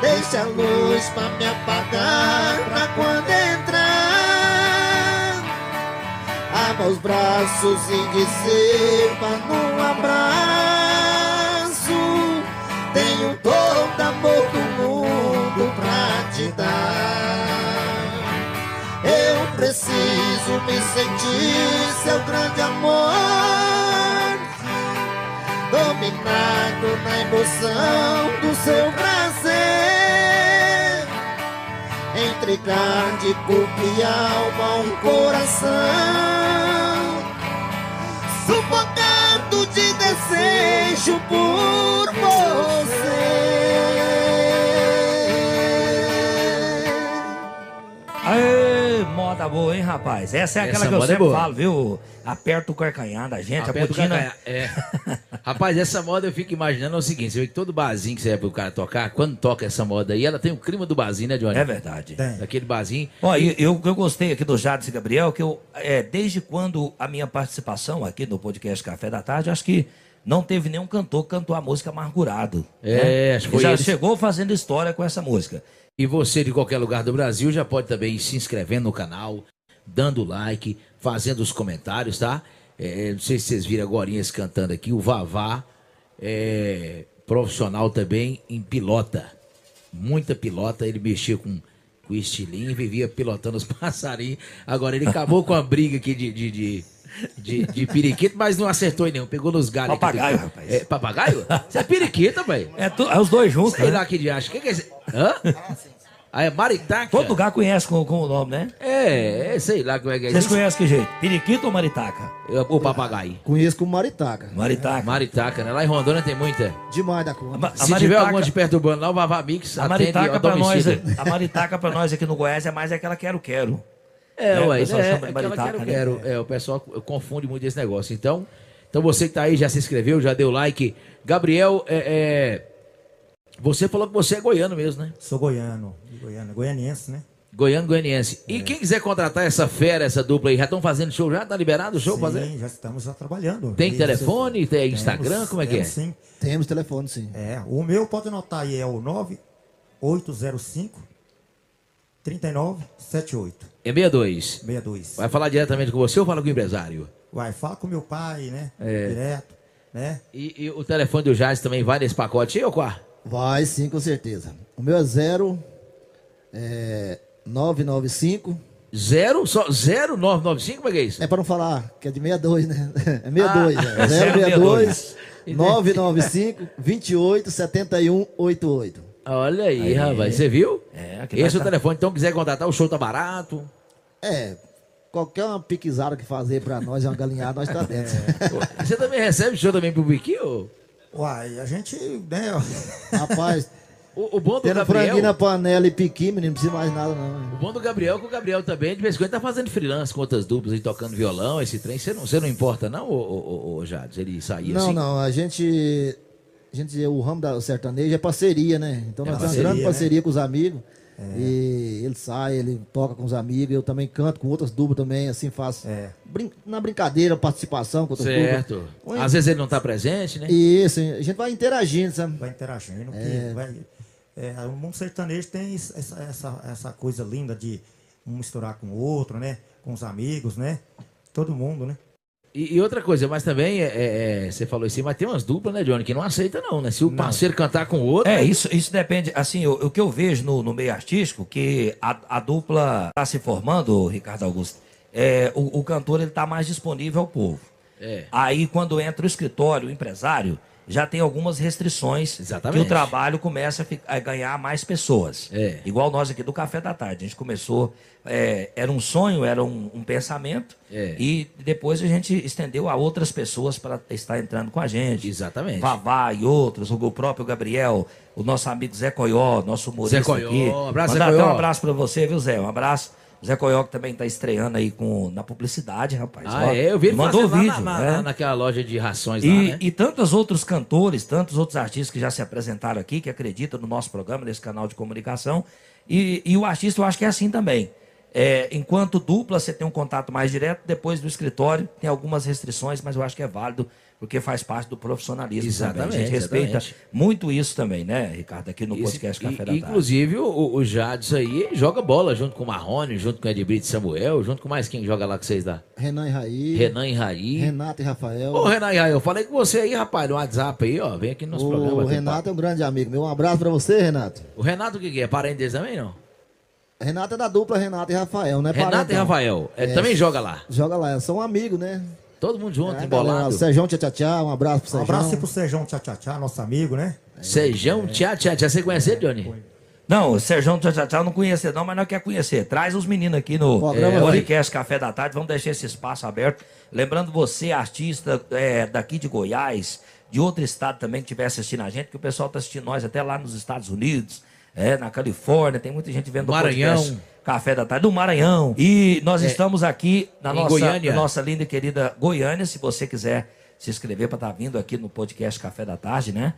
S3: Deixa a luz pra me apagar pra quando entrar. Abra os braços e receba num abraço. Tenho todo amor preciso me sentir seu grande amor. Dominado na emoção do seu prazer. Entregar de corpo e alma um coração. Sufocado de desejo por você.
S2: Aê, moda boa, hein, rapaz? Essa é aquela
S1: Essa
S2: que eu
S1: é
S2: sempre
S1: boa.
S2: falo, viu? Aperta o carcanhar da gente, a
S1: Aperta
S2: botina.
S1: É. Rapaz, essa moda eu fico imaginando é o seguinte: você vê que todo barzinho que você vai pro cara tocar, quando toca essa moda aí, ela tem o clima do barzinho, né, Johnny?
S2: É verdade.
S4: Tem.
S1: Daquele barzinho.
S2: Ó, e eu, eu gostei aqui do Jades e Gabriel, que eu, é, desde quando a minha participação aqui no podcast Café da Tarde, acho que não teve nenhum cantor que cantou a música Amargurado.
S1: É,
S2: né?
S1: acho que foi
S2: Já
S1: eles.
S2: chegou fazendo história com essa música.
S1: E você de qualquer lugar do Brasil já pode também se inscrevendo no canal, dando like, fazendo os comentários, tá? É, não sei se vocês viram agora cantando aqui, o Vavá é profissional também em pilota. Muita pilota, ele mexia com com estilinho, vivia pilotando os passarinhos. Agora ele acabou com a briga aqui de, de, de, de, de periquito, mas não acertou em nenhum. Pegou nos galhos. aqui.
S2: Papagaio, rapaz.
S1: É, papagaio? Você é periquito, velho.
S2: É, tu- é os dois juntos,
S1: Sei
S2: né?
S1: lá que de acho. O que, que é esse? Hã? Ah, é maritaca?
S2: Todo lugar conhece com, com o nome, né?
S1: É, é, sei lá como é que é
S2: Vocês conhecem que jeito? Periquito ou maritaca?
S1: É, O papagaio.
S3: Conheço como maritaca.
S2: Maritaca.
S1: Maritaca, né? Lá em Rondônia tem muita.
S3: Demais da
S2: A,
S3: conta.
S2: ma- a
S1: Se tiver
S2: maritaca-
S1: alguma te perturbando lá, o Vavá Mix
S2: A
S1: atende
S2: maritaca
S1: ao
S2: pra nós,
S1: domicílio.
S2: a maritaca pra nós aqui no Goiás é mais aquela quero-quero.
S1: É,
S2: né? O
S1: ué,
S2: pessoal
S1: é,
S2: chama de
S1: aquela
S2: maritaca,
S1: quero,
S2: né?
S1: quero. É, o pessoal confunde muito esse negócio. Então, então você que tá aí, já se inscreveu, já deu like. Gabriel, é, é, você falou que você é goiano mesmo, né?
S4: Sou goiano, goiano, goianiense, né?
S1: Goiano, goianiense.
S2: É.
S1: E quem quiser contratar essa fera, essa dupla aí, já estão fazendo show já? Tá liberado o show
S4: sim,
S1: fazer?
S4: já estamos já trabalhando.
S1: Tem
S4: E
S1: telefone, tem
S4: temos-
S1: Instagram, como é que é?
S4: temos Sim.
S3: Temos telefone, sim.
S4: É, o meu pode anotar aí, é o 9805 3978
S1: É 62.
S4: 62.
S1: Vai falar diretamente com você ou fala com o empresário?
S4: Vai, fala com meu pai, né?
S1: É.
S4: Direto, né?
S1: E, e o telefone do Jazz também vai nesse pacote aí, ou qual?
S3: Vai sim, com certeza. O meu é 0 é, 995.
S1: Zero, só 0995, como é que é isso?
S3: É para não falar que é de 62, né? É 62,
S1: Ah,
S3: é. 062
S1: 062.
S3: 995 28 71 88.
S1: Olha aí, rapaz, você viu?
S2: É,
S1: Esse
S2: nós
S1: é o
S2: tá-
S1: telefone, então quiser contratar, o show tá barato.
S3: É, qualquer uma piquizada que fazer pra nós, é uma galinhada, nós tá dentro.
S1: Pô, Você também recebe show também pro Biquinho?
S4: Uai, a gente, né?
S3: Rapaz,
S1: O, o bom do
S3: tendo franguinho
S1: Gabriel...
S3: na panela e piqui, menino, não precisa mais nada não.
S1: O bom do Gabriel é que o Gabriel também, de vez em quando, tá fazendo freelance com outras duplas e tocando violão, esse trem. Você não, você não importa, não, ô, ô, ô, ô, Jades? Ele sair
S3: Não,
S1: assim?
S3: não, a gente, a gente, o ramo da sertanejo é parceria, né? Então nós temos uma
S4: parceria,
S3: grande
S4: né?
S3: parceria com os amigos. E ele sai, ele toca com os amigos, eu também canto com outras duplas também, assim, faço
S4: É.
S3: brin- na brincadeira, participação com outras
S1: Certo.
S3: duplas. Oi.
S1: Às vezes ele não tá presente, né?
S3: Isso, a gente vai interagindo, sabe?
S4: vai interagindo. Que vai, é, o mundo sertanejo tem es- essa, essa, essa coisa linda de um misturar com o outro, né? Com os amigos, né? Todo mundo, né?
S1: E, e outra coisa, mas também, é, é, é, você falou assim, mas tem umas duplas, né, Johnny, que não aceita não, né? Se o parceiro cantar com o outro...
S2: É, isso, isso depende. Assim, o, o que eu vejo no, no meio artístico, que a, a dupla está se formando, Ricardo Augusto, é, o, o cantor ele tá mais disponível ao povo.
S1: É.
S2: Aí, quando entra o escritório, o empresário, já tem algumas restrições
S1: Exatamente.
S2: que o trabalho começa a, fi- a ganhar mais pessoas.
S1: É.
S2: Igual nós aqui do Café da Tarde. A gente começou, é, era um sonho, era um, um pensamento,
S1: É.
S2: e depois a gente estendeu a outras pessoas para estar entrando com a gente.
S1: Exatamente.
S2: Vavá e outros, o próprio Gabriel, o nosso amigo Zé Coió, nosso humorista
S1: Zé Coió,
S2: aqui.
S1: abraço, Zé
S2: Mandar até
S1: Coió.
S2: um abraço para você, viu, Zé? Um abraço. Zé que também está estreando aí com, na publicidade, rapaz.
S1: Ah,
S2: Ó,
S1: é? Eu vi ele
S2: mandou vídeo,
S1: lá na,
S2: né?
S1: na- naquela loja de rações lá,
S2: E,
S1: né?
S2: e tantos outros cantores, tantos outros artistas que já se apresentaram aqui, que acreditam no nosso programa, nesse canal de comunicação. E, e o artista eu acho que é assim também. É, enquanto dupla, você tem um contato mais direto, depois do escritório tem algumas restrições, mas eu acho que é válido, porque faz parte do profissionalismo também. A
S1: Exatamente,
S2: gente respeita
S1: exatamente.
S2: muito isso também, né, Ricardo, aqui no
S1: Esse-
S2: podcast Café
S1: e-
S2: da Tarde.
S1: Inclusive, o, o Jades aí joga bola junto com o Marrone, junto com o Edbrito Samuel, junto com mais quem joga lá que vocês dá?
S3: Renan e Raí,
S1: Renan e Raí.
S3: Renato e Rafael.
S1: Ô, Renan e Raí, eu falei com você aí, rapaz, no WhatsApp aí, ó. Vem aqui no nosso programa.
S3: o
S1: bater um
S3: Renato é um grande amigo meu. Um abraço pra você, Renato.
S1: O Renato o que, que é? Parente deles também, não?
S3: Renato é da dupla Renato e Rafael, né?
S1: Renato
S3: parente,
S1: e. Rafael. Ele
S3: É.
S1: também joga lá.
S3: Joga lá, são amigos, né?
S1: Todo mundo junto,
S3: É,
S1: embolado.
S3: galera, Sejão Tchá Tchá Tchá, um abraço pro
S4: Um
S3: Sejão.
S4: abraço aí pro Sejão Tchá Tchá Tchá, nosso amigo, né?
S1: Sejão, tchá, tchá, tchá. Você conhece ele, Johnny?
S2: Não, o Sérgio Tchau Tchau Tchau não conhece não, mas não quer conhecer. Traz os meninos aqui no é, podcast Café da Tarde, vamos deixar esse espaço aberto. Lembrando você, artista é, daqui de Goiás, de outro estado também que estiver assistindo a gente, que o pessoal está assistindo nós até lá nos Estados Unidos, é, na Califórnia, tem muita gente vendo o
S1: Maranhão.
S2: podcast Café da Tarde, do Maranhão. E nós estamos aqui na nossa,
S1: Goiânia.
S2: nossa linda e querida Goiânia, se você quiser se inscrever para estar vindo aqui no podcast Café da Tarde, né?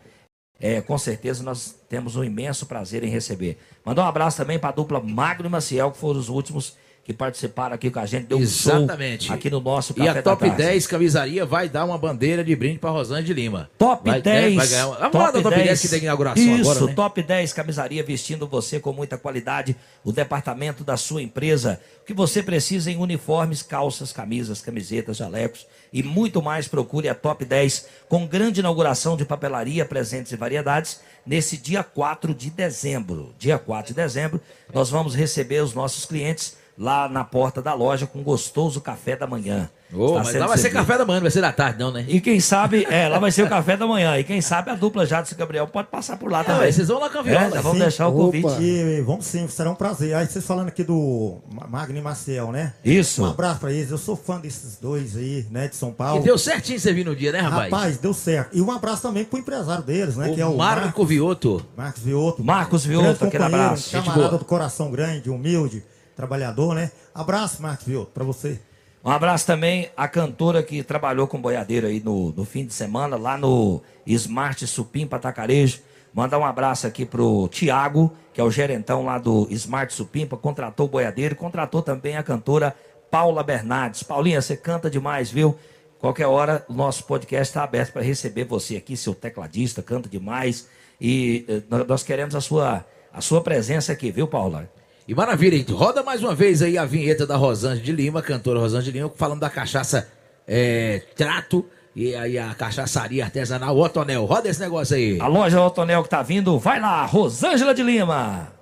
S2: É, com certeza nós temos um imenso prazer em receber. Mandar um abraço também para a dupla Magno e Maciel, que foram os últimos que participaram aqui com a gente, deu um
S1: Exatamente.
S2: show aqui no nosso
S1: E
S2: Café
S1: a
S2: da
S1: Top
S2: Tarde.
S1: 10 camisaria vai dar uma bandeira de brinde pra Rosângela de Lima.
S2: Top
S1: vai,
S2: 10.
S1: né, vai ganhar uma... Vamos falar da Top 10 que tem inauguração
S2: Isso,
S1: agora, né?
S2: Top 10 camisaria vestindo você com muita qualidade. O departamento da sua empresa. O que você precisa em uniformes, calças, camisas, camisetas, jalecos e muito mais. Procure a Top 10 com grande inauguração de papelaria, presentes e variedades nesse dia 4 de dezembro. Dia 4 de dezembro, nós vamos receber os nossos clientes lá na porta da loja com um gostoso café da manhã. Está
S1: mas lá vai ser café da manhã, não vai ser da tarde, não, né?
S2: E quem sabe, é, lá vai ser o café da manhã. E quem sabe a dupla Jadson e Gabriel pode passar por lá também.
S1: Ah, vocês vão lá com a viola.
S2: É, vamos
S4: Sim.
S2: deixar o
S5: Opa.
S2: convite.
S4: E vamos sim, será um prazer. Aí vocês falando aqui do Ma- Magno e Marcel, né?
S2: Isso.
S4: Um abraço pra eles. Eu sou fã desses dois aí, né, de São
S1: E
S4: Paulo.
S1: deu certinho você vir no dia, né, rapaz?
S4: Rapaz, deu certo. E um abraço também pro empresário deles, né?
S1: o
S4: que é o
S1: Marco
S4: Marcos,
S1: Vioto.
S4: Marcos Vioto.
S2: Marcos Vioto, aquele abraço.
S4: Camarada do coração grande, humilde, trabalhador, né? Abraço, Marcos Vioto, pra você.
S2: Um abraço também à cantora que trabalhou com boiadeiro aí no, no fim de semana, lá no Smart Supim Patacarejo. Mandar um abraço aqui pro Tiago, que é o gerentão lá do Smart Supimpa, contratou o boiadeiro, contratou também a cantora Paula Bernardes. Paulinha, você canta demais, viu? Qualquer hora, o nosso podcast está aberto para receber você aqui, seu tecladista, canta demais. E eh, nós queremos a sua, a sua presença aqui, viu, Paula?
S1: E maravilha, hein? roda mais uma vez aí a vinheta da Rosângela de Lima, cantora Rosângela de Lima, falando da cachaça é, Trato e aí a cachaçaria artesanal Otonel. Roda esse negócio aí.
S2: A loja Otonel que tá vindo, vai lá, Rosângela de Lima.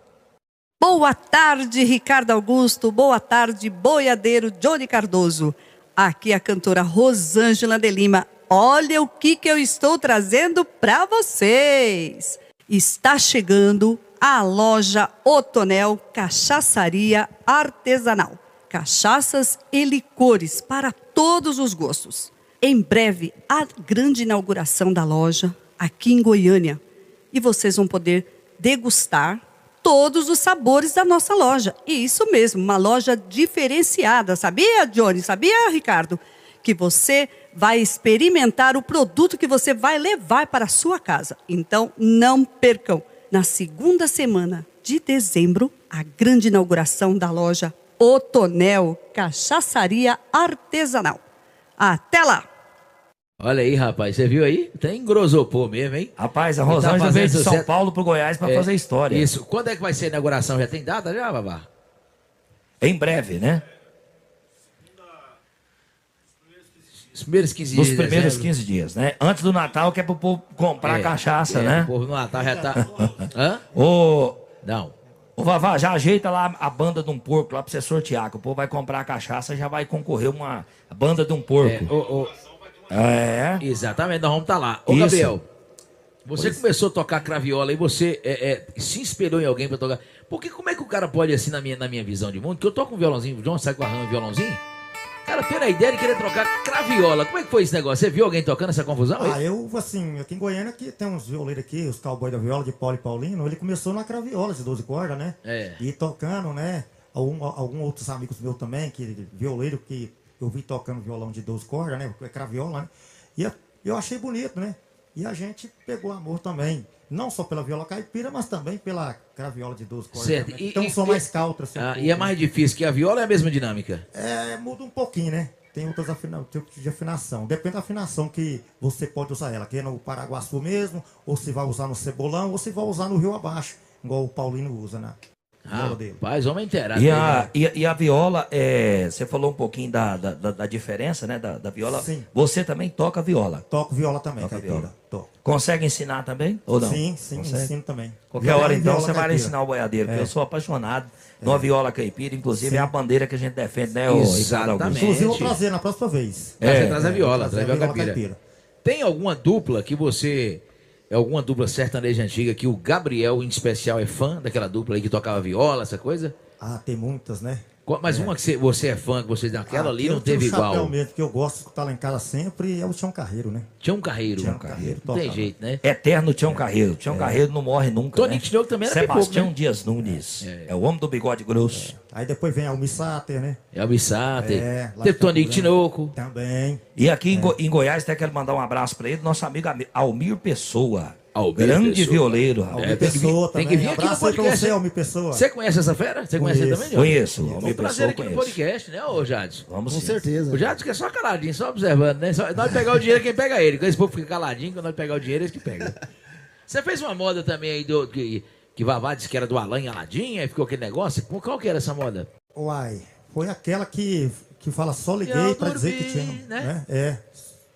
S6: Boa tarde, Ricardo Augusto. Boa tarde, boiadeiro Johnny Cardoso. Aqui a cantora Rosângela de Lima. Olha o que, que eu estou trazendo para vocês. Está chegando a loja Otonel Cachaçaria Artesanal. Cachaças e licores para todos os gostos. Em breve, a grande inauguração da loja aqui em Goiânia. E vocês vão poder degustar todos os sabores da nossa loja. E isso mesmo, uma loja diferenciada. Sabia, Johnny? Sabia, Ricardo? Que você vai experimentar o produto que você vai levar para a sua casa. Então, não percam. Na segunda semana de dezembro, a grande inauguração da loja Otonel Cachaçaria Artesanal. Até lá!
S1: Olha aí, rapaz, você viu aí? Tem grosopô mesmo, hein?
S2: Rapaz, a
S1: Ele tá
S2: Rosângela veio de São. Paulo pro Goiás para
S1: É,
S2: fazer história.
S1: Isso. Quando é que vai ser a inauguração? Já tem data já, Babá?
S2: Em breve, né?
S1: Os primeiros 15
S2: Nos
S1: dias. de
S2: primeiros
S1: dezembro.
S2: 15 dias, né? Antes do Natal, que é pro povo comprar
S1: É,
S2: cachaça,
S1: é,
S2: né?
S1: O povo no Natal já tá. Hã?
S2: Ô,
S1: Não.
S2: ô, Vavá, já ajeita lá a banda de um porco lá pra você sortear, que o povo vai comprar a cachaça já vai concorrer uma banda de um
S1: É,
S2: porco.
S1: o- o-
S2: É.
S1: exatamente, nós vamos estar lá. Ô,
S2: Isso.
S1: Gabriel, você começou a tocar craviola e você é, é, se inspirou em alguém pra tocar. Porque como é que o cara pode, assim, na minha, na minha visão de mundo, que eu toco um violãozinho, o João sai com a rama e violãozinho? Cara, ter a ideia de querer trocar craviola. Como é que foi esse negócio? Você viu alguém tocando essa confusão?
S4: Ah, eu, assim, aqui em Goiânia aqui tem uns violeiros aqui, os cowboys da viola de Paulo e Paulino. Ele começou na craviola de 12 cordas, né?
S1: É.
S4: E tocando, né? Algum, algum outros amigos meus também, que violeiro que eu vi tocando violão de 12 cordas, né? É craviola, né? E eu achei bonito, né? E a gente pegou amor também. Não só pela viola caipira, mas também pela craviola de 12 cordas.
S1: Certo. E-
S4: Então
S1: e-
S4: são mais cautas. assim, um
S1: Ah,
S4: pouco,
S1: e é
S4: né?
S1: mais difícil que a viola é a mesma dinâmica.
S4: É, muda um pouquinho, né? Tem outros afina... tipos de afinação. Depende da afinação que você pode usar ela. Que é no Paraguaçu mesmo, ou se vai usar no Cebolão, ou se vai usar no Rio Abaixo, igual o Paulino usa dele.
S1: Rapaz, homem inteirado.
S2: E a, e, a- e a viola, é, você falou um pouquinho da, da, da- da diferença, né? Da, da viola.
S4: Sim.
S2: Você também toca viola.
S4: Toco viola também,
S2: Toca
S4: caipira.
S2: viola.
S4: Toco.
S2: Consegue ensinar também? Ou não?
S4: Sim, sim,
S2: Consegue?
S4: ensino também.
S2: Qualquer
S4: Viola
S2: hora, então, você vai
S4: caipira.
S2: ensinar o boiadeiro, porque
S4: É.
S2: eu sou apaixonado numa viola caipira, inclusive é a bandeira que a gente defende, né,
S1: Exatamente.
S4: Inclusive, eu vou trazer na próxima vez.
S1: Mas você
S2: É,
S1: traz a
S4: É,
S1: viola, traz a viola caipira. Tem alguma dupla que você. É alguma dupla sertaneja antiga que o Gabriel, em especial, é fã daquela dupla aí que tocava viola, essa coisa?
S4: Ah, tem muitas, né?
S1: Mas uma que você, é fã, que você daquela
S4: Ah,
S1: ali
S4: eu
S1: não teve igual.
S4: mesmo, que eu gosto de escutar lá em casa sempre, é o Chão Carreiro, né?
S1: Um carreiro.
S4: Tião Carreiro,
S1: Não tem jeito, né?
S2: Eterno Tião Carreiro. Tião Carreiro não morre nunca.
S1: Tony
S2: né?
S1: Tinoco também era
S2: Sebastião
S1: pipoco, né?
S2: Dias Nunes. É. o homem do bigode grosso.
S4: Aí depois vem Almir Sater, né?
S1: É o Bissate.
S4: É,
S1: teve Tonico. Tinoco.
S4: Também.
S2: E aqui em, Go- em Goiás, até quero mandar um abraço pra ele, nosso amigo Ami- Almir Pessoa.
S1: Almir
S2: Grande
S1: Pessoa.
S2: violeiro.
S4: Almir
S1: É, tem que vir-
S4: Pessoa
S1: tem
S4: também.
S1: que vir aqui no
S4: Abraço pra
S1: podcast.
S4: você, Almir Pessoa.
S1: Você conhece essa fera? Você conhece ele
S4: Conheço.
S1: também?
S2: Conheço,
S1: Vamos
S2: Almir Pessoa
S1: aqui no
S2: conheço.
S1: podcast, né, ô Jadson?
S2: Vamos
S3: Com
S2: sim.
S3: certeza.
S1: O Jadson que é só caladinho, só observando, né? Só, nós pegar o dinheiro, quem pega ele. Quando esse povo fica caladinho, quando nós pegar o dinheiro, eles que pegam. Você fez uma moda também aí do, que, que Vavá disse que era do Alain Aladim, aí ficou aquele negócio. Qual- que era essa moda?
S4: Uai, foi aquela que, que fala só liguei pra dizer que tinha.
S1: né?
S4: Né? É.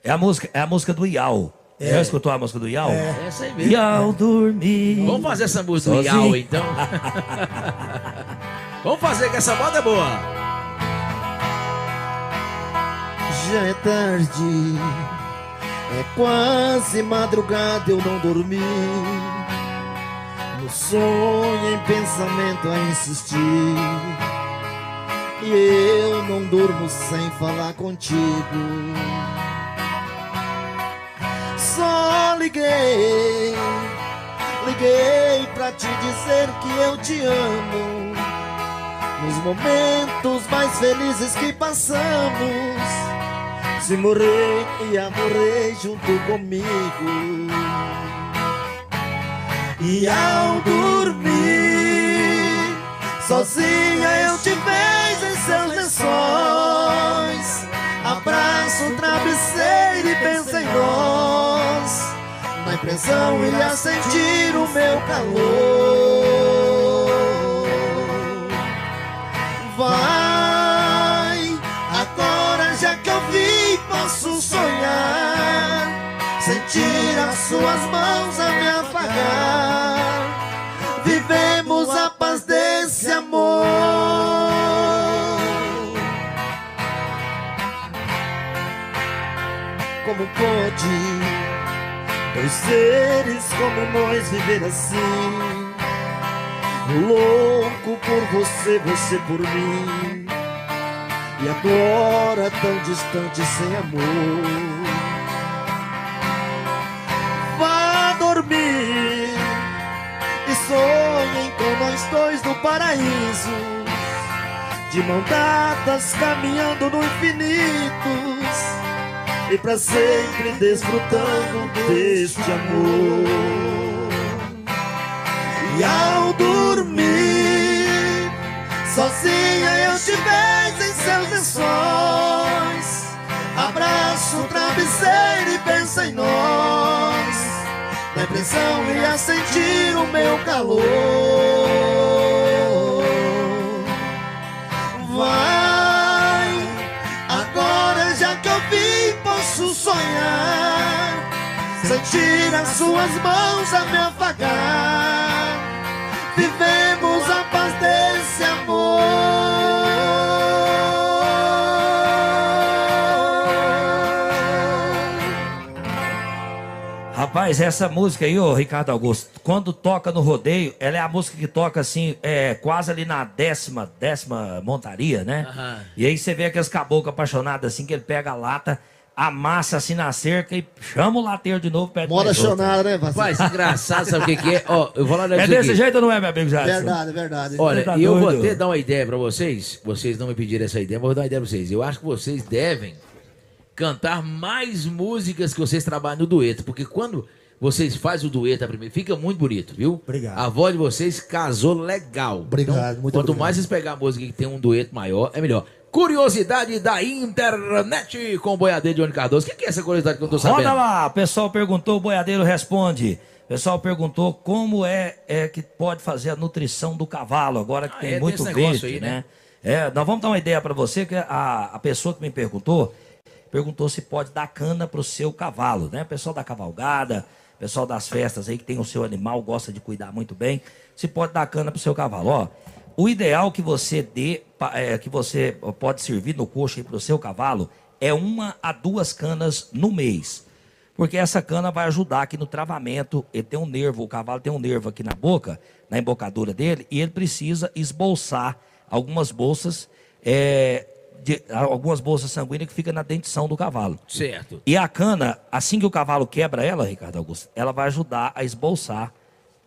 S2: É a música, é a música do Iau.
S4: É.
S2: Já escutou a música do Iau?
S1: É essa aí mesmo.
S2: Iau dormir.
S1: Vamos fazer essa música do. Iau, então. Vamos fazer que essa moda é boa.
S3: Já é tarde, é quase madrugada, eu não dormi. No sonho, em pensamento a insistir. E eu não durmo sem falar contigo. Liguei, liguei pra te dizer que eu te amo. Nos momentos mais felizes que passamos. Se morrer, ia morrer junto comigo. E ao dormir, sozinha eu te vejo em seus lençóis. Abraço o travesseiro e penso em nós. Impressão ia sentir o meu calor. Vai, agora já que eu vi, posso sonhar. Sentir as suas mãos a me afagar. Vivemos a paz desse amor. Como pode dois seres como nós viver assim? Louco por você, você por mim. E agora tão distante sem amor. Vá dormir e sonhem com nós dois no paraíso. De mão dadas caminhando no infinito. E pra sempre desfrutando deste amor. E ao dormir, sozinha eu te vejo em seus lençóis. Abraço o travesseiro e penso em nós. Na impressão ia sentir o meu calor. Vai, Sentir as suas mãos a me afagar. Vivemos a paz desse amor.
S2: Rapaz, essa música aí, ô Ricardo Augusto, quando toca no rodeio, ela é a música que toca assim, é, quase ali na décima, décima montaria, né?
S1: Aham.
S2: E aí você vê aqueles caboclos apaixonados assim, que ele pega a lata, amassa assim na cerca e chama o lateiro de novo, pede
S3: Moda chonada, né, parceiro?
S1: Rapaz, engraçado, sabe o que, que é? Ó, eu vou lá
S2: É desse jeito ou não é, meu amigo Jadson?
S3: Verdade, verdade.
S1: Olha,
S2: Tá
S1: e eu vou até dar uma ideia pra vocês. Vocês não me pediram essa ideia, mas eu vou dar uma ideia pra vocês. Eu acho que vocês devem cantar mais músicas que vocês trabalham no dueto, porque quando vocês fazem o dueto a primeira, fica muito bonito, viu?
S4: Obrigado.
S1: A voz de vocês casou legal.
S3: Obrigado,
S1: Então,
S3: muito
S1: Quanto
S3: obrigado.
S1: mais vocês pegar a música que tem um dueto maior, é melhor. Curiosidade da internet com o boiadeiro Johnny Cardoso. O que que é essa curiosidade que eu tô sabendo?
S2: Roda lá, o pessoal perguntou, o boiadeiro responde. O pessoal perguntou como é, é que pode fazer a nutrição do cavalo, agora que
S1: Ah,
S2: tem
S1: é, tem
S2: muito verde,
S1: aí,
S2: né?
S1: né?
S2: É, nós vamos dar uma ideia pra você, que a, a pessoa que me perguntou, perguntou se pode dar cana pro seu cavalo, né? O pessoal da cavalgada, o pessoal das festas aí que tem o seu animal, gosta de cuidar muito bem, se pode dar cana pro seu cavalo. Ó, o ideal que você dê, é, que você pode servir no coxo aí pro seu cavalo, é uma a duas canas no mês. Porque essa cana vai ajudar aqui no travamento. Ele tem um nervo, o cavalo tem um nervo aqui na boca, na embocadura dele, e ele precisa esbolsar algumas bolsas, é, de- algumas bolsas sanguíneas que ficam na dentição do cavalo.
S1: Certo.
S2: E a cana, assim que o cavalo quebra ela, Ricardo Augusto, ela vai ajudar a esbolsar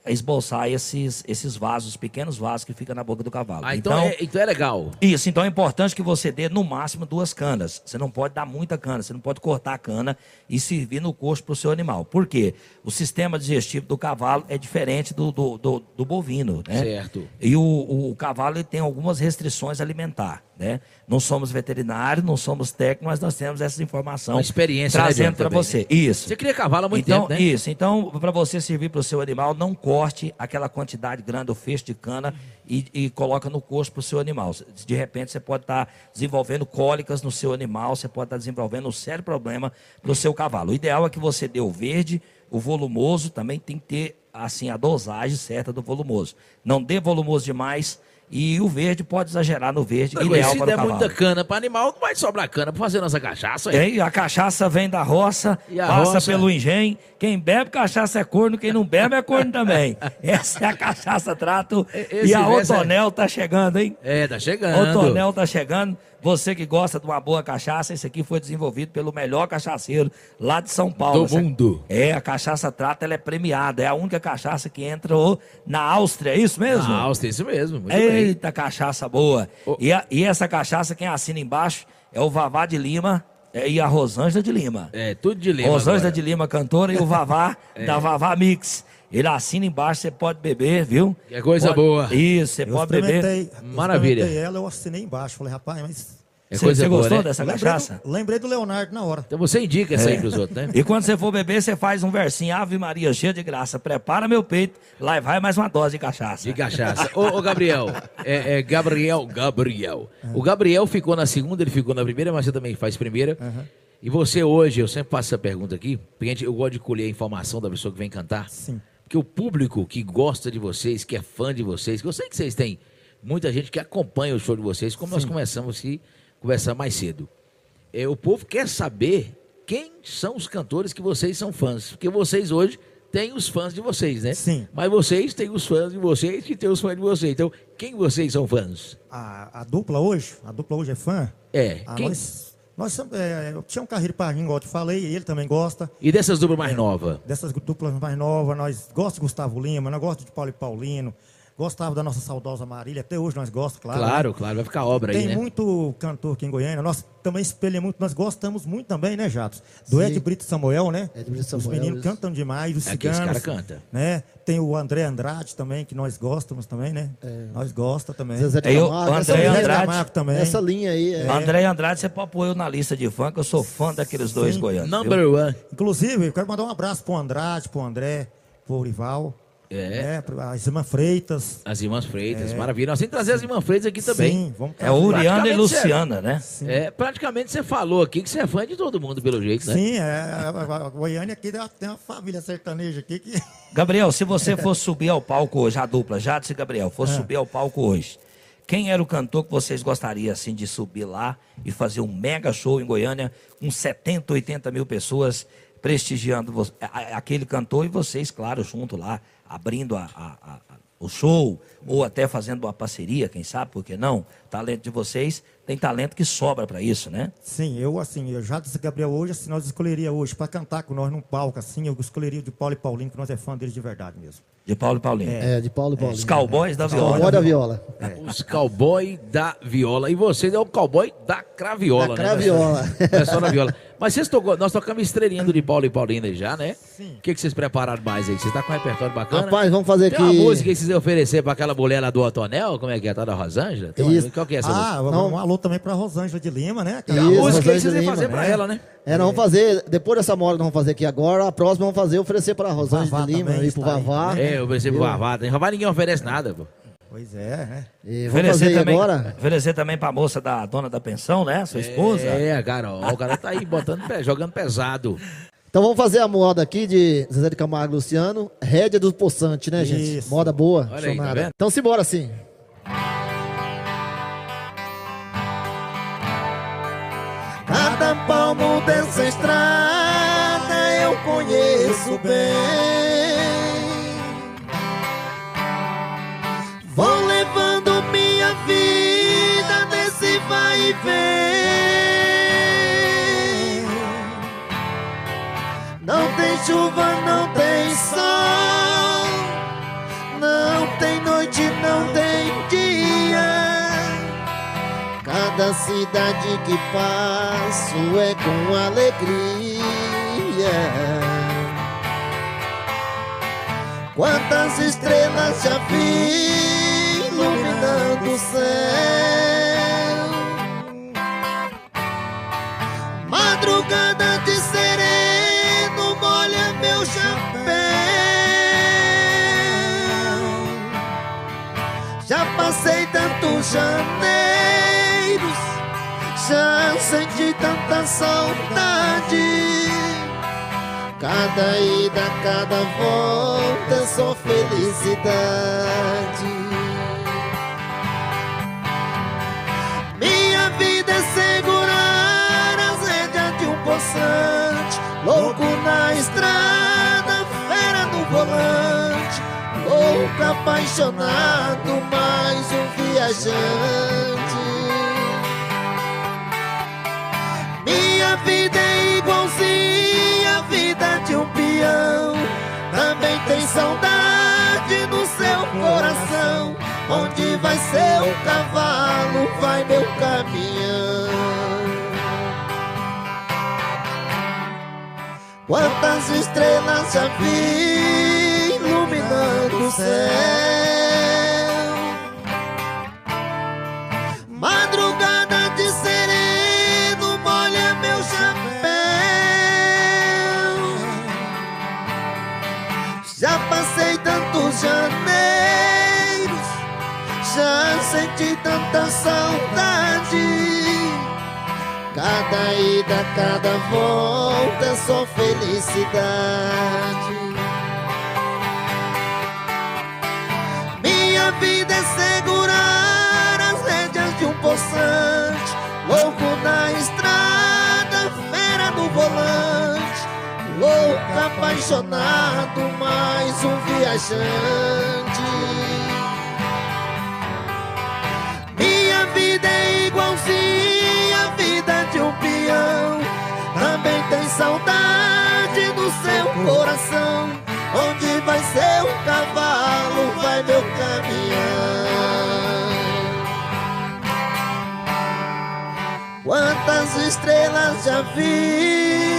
S2: esboçar esses, esses vasos, pequenos vasos que ficam na boca do cavalo.
S1: Ah, então, é, então é legal.
S2: Isso, então é importante que você dê no máximo duas canas. Você não pode dar muita cana, você não pode cortar a cana e servir no coxo para o seu animal. Por quê? O sistema digestivo do cavalo é diferente do, do, do, do bovino, né?
S1: Certo.
S2: E o, o, o cavalo ele tem algumas restrições alimentar, né? Não somos veterinários, não somos técnicos, mas nós temos essa informação.
S1: Uma experiência, né,
S2: Trazendo
S1: Johnny,
S2: para você.
S1: né?
S2: Isso.
S1: Você cria cavalo há muito
S2: então,
S1: tempo, né?
S2: Isso. Então, para você servir para o seu animal, não corte aquela quantidade grande, o fecho de cana e, e coloca no coxo para o seu animal. De repente, você pode estar desenvolvendo cólicas no seu animal, você pode estar desenvolvendo um sério problema para o seu cavalo. O ideal é que você dê o verde, o volumoso, também tem que ter assim a dosagem certa do volumoso. Não dê volumoso demais. E o verde pode exagerar no verde,
S1: Não,
S2: ideal
S1: se
S2: para o
S1: der
S2: cavalo.
S1: muita cana para animal, não vai sobrar cana para fazer nossa cachaça. aí.
S2: Tem, a cachaça vem da roça,
S1: E a
S2: passa
S1: roça?
S2: pelo engenho. Quem bebe cachaça é corno, quem não bebe é corno também. Essa é a cachaça trato.
S1: E- esse
S2: E a
S1: é-
S2: Otonel tá chegando, hein?
S1: É, tá chegando.
S2: Otonel tá chegando. Você que gosta de uma boa cachaça, esse aqui foi desenvolvido pelo melhor cachaceiro lá de São Paulo.
S1: Do mundo.
S2: É, a cachaça trata, ela é premiada. É a única cachaça que entrou na Áustria, é isso mesmo?
S1: Na Áustria, isso mesmo. Muito bem.
S2: Eita, cachaça boa. E, a- e essa cachaça, quem assina embaixo é o Vavá de Lima é, e a Rosângela de Lima.
S1: É, tudo de lima
S2: Rosângela
S1: agora. É.
S2: de Lima, cantora, e o Vavá da Vavá Mix. Ele assina embaixo, você pode beber, viu?
S1: Que é coisa
S2: Pode-
S1: boa.
S2: Isso, você
S4: Eu
S2: pode beber.
S4: eu
S1: Maravilha.
S4: experimentei ela, eu assinei embaixo. Falei, rapaz, mas.
S1: É
S2: Você
S1: coisa
S2: você
S1: boa,
S2: gostou
S1: né?
S2: dessa
S4: lembrei,
S2: cachaça?
S4: do, lembrei do Leonardo na hora.
S1: Então você indica essa
S2: É.
S1: aí pros outros, né?
S2: E quando você for beber, você faz um versinho, Ave Maria, cheia de graça. Prepara meu peito, lá vai mais uma dose de cachaça.
S1: De cachaça. ô, ô, Gabriel, é, é Gabriel, Gabriel. O Gabriel ficou na segunda, ele ficou na primeira, mas você também faz primeira. E você hoje, eu sempre faço essa pergunta aqui, porque eu gosto de colher a informação da pessoa que vem cantar.
S4: Sim.
S1: Porque o público que gosta de vocês, que é fã de vocês, que eu sei que vocês têm muita gente que acompanha o show de vocês, como nós começamos a conversar mais cedo. É, o povo quer saber quem são os cantores que vocês são fãs. Porque vocês hoje têm os fãs de vocês, né?
S4: Sim.
S1: Mas vocês têm os fãs de vocês que têm os fãs de vocês. Então, quem vocês são fãs?
S4: A, a dupla hoje, a dupla hoje é fã.
S1: É,
S4: Ah,
S1: quem?
S4: nós, nós é, eu tinha um carreiro Parrinho, igual eu te falei, ele também gosta.
S1: E dessas duplas mais novas?
S4: Dessas duplas mais novas, nós gostamos de Gustavo Lima, nós gostamos de Paulo e Paulino, gostava da nossa saudosa Marília, até hoje nós gostamos, claro.
S1: Claro,
S4: né?
S1: claro, vai ficar obra
S4: Tem
S1: aí, né?
S4: muito cantor aqui em Goiânia, nós também espelhamos muito, nós gostamos muito também, né, Jatos? Do
S5: Sim.
S4: Ed Brito Samuel, né?
S5: Ed Brito
S4: Os
S5: Samuel,
S4: meninos
S5: isso.
S4: cantam demais, os
S1: Aqui os
S4: ciganos.
S1: cara canta.
S4: Né? Tem o André Andrade também, que nós gostamos também, né? Nós gostamos também.
S5: Zezé de
S2: É, eu-
S5: Camargo,
S2: o
S5: essa
S2: André
S5: linha-
S2: Andrade.
S4: Camargo também.
S5: Essa linha aí. É.
S2: André Andrade, você pode pôr eu na lista de fã, que eu sou fã daqueles dois
S4: Sim.
S2: goianos. viu?
S1: Number one.
S4: Inclusive, eu quero mandar um abraço pro Andrade, pro André, pro Rival.
S1: É.
S4: Né? Pra Isma Freitas.
S1: As irmãs Freitas, maravilha. Nós temos que trazer as irmãs Freitas aqui também.
S4: É. Sim, vamos
S2: É o Uriana e Luciana, né?
S1: É, praticamente você falou aqui que você é fã de todo mundo, pelo jeito, né?
S4: Sim, é, a, a- Goiânia aqui tem uma família sertaneja aqui que.
S2: Gabriel, se você fosse subir ao palco hoje, a dupla Jadson e Gabriel, fosse subir ao palco hoje, quem era o cantor que vocês gostariam assim de subir lá e fazer um mega show em Goiânia com 70, 80 mil pessoas prestigiando aquele cantor e vocês, claro, junto lá, abrindo a- a- a- o show ou até fazendo uma parceria, quem sabe, por que não? Talento de vocês tem talento que sobra para isso, né?
S4: Sim, eu assim, eu já disse Gabriel hoje, assim, nós escolheria hoje para cantar com nós num palco, assim, eu escolheria o de Paulo e Paulinho, que nós é fã deles de verdade mesmo.
S2: De Paulo e Paulinho.
S5: É, de Paulo e Paulinho.
S2: Os cowboys da viola.
S5: Cowboy da viola.
S1: Os cowboy da viola. E você é o cowboy da craviola,
S5: Da
S1: né?
S5: craviola.
S1: Não é só na viola. Mas vocês tocou, nós tocamos estrelinha do de Paulo e Paulina já, né?
S4: Sim.
S1: O que, que vocês prepararam mais aí? Vocês estão com um repertório bacana?
S5: Rapaz, vamos fazer
S1: Tem uma
S5: aqui-
S1: música que vocês iam oferecer pra aquela mulher lá do Otonel? Como é que é? Tá da Rosângela? Tem uma-
S5: Isso.
S1: Qual que é essa música?
S4: Ah,
S5: Não.
S4: um alô também para Rosângela de Lima, né?
S1: E a
S5: Isso,
S1: música aí
S5: Rosângela
S1: vocês iam fazer pra
S4: né?
S1: ela, né?
S5: É, nós vamos fazer, depois dessa moda nós vamos fazer aqui agora, a próxima vamos fazer, oferecer para Rosângela
S4: Vavá
S5: de Lima e pro
S4: está aí,
S5: Vavá.
S4: né?
S1: É, eu pensei pro Vavá. Em Vavá ninguém oferece nada, pô.
S4: Pois é, né?
S5: E vamos
S2: Oferecer
S5: fazer
S2: também,
S5: agora.
S2: oferecer também pra moça da dona da pensão, né? Sua esposa.
S1: É, a Carol. O cara tá aí botando, pé, jogando pesado.
S5: Então vamos fazer a moda aqui de Zezé de Camargo e Luciano, Rédia do Poçante, né, gente?
S4: Isso.
S5: Moda boa,
S1: Olha aí, tá vendo?
S5: Então simbora assim.
S3: Cada palmo dessa estrada eu conheço bem. Não tem chuva, não tem sol, não tem noite, não tem dia. Cada cidade que passo é com alegria. Quantas estrelas já vi iluminando o céu? Madrugada de sereno molha meu chapéu. Já passei tantos janeiros, já senti tanta saudade. Cada ida, cada volta é só felicidade. Poçante, louco na estrada, fera no volante, louco apaixonado, mais um viajante. Minha vida é igualzinha a vida de um peão. Também tem saudade no seu coração. Onde vai seu cavalo, vai meu caminhão. Quantas estrelas já vi iluminando o céu. Madrugada de sereno molha meu chapéu. Já passei tantos janeiros, já senti tanta saudade. Cada ida, cada volta é só felicidade. Minha vida é segurar as rédeas de um poçante, louco na estrada, fera no volante, louco apaixonado, mais um viajante. Minha vida é igualzinha saudade no seu coração. Onde vai seu cavalo, vai meu caminhão. Quantas estrelas já vi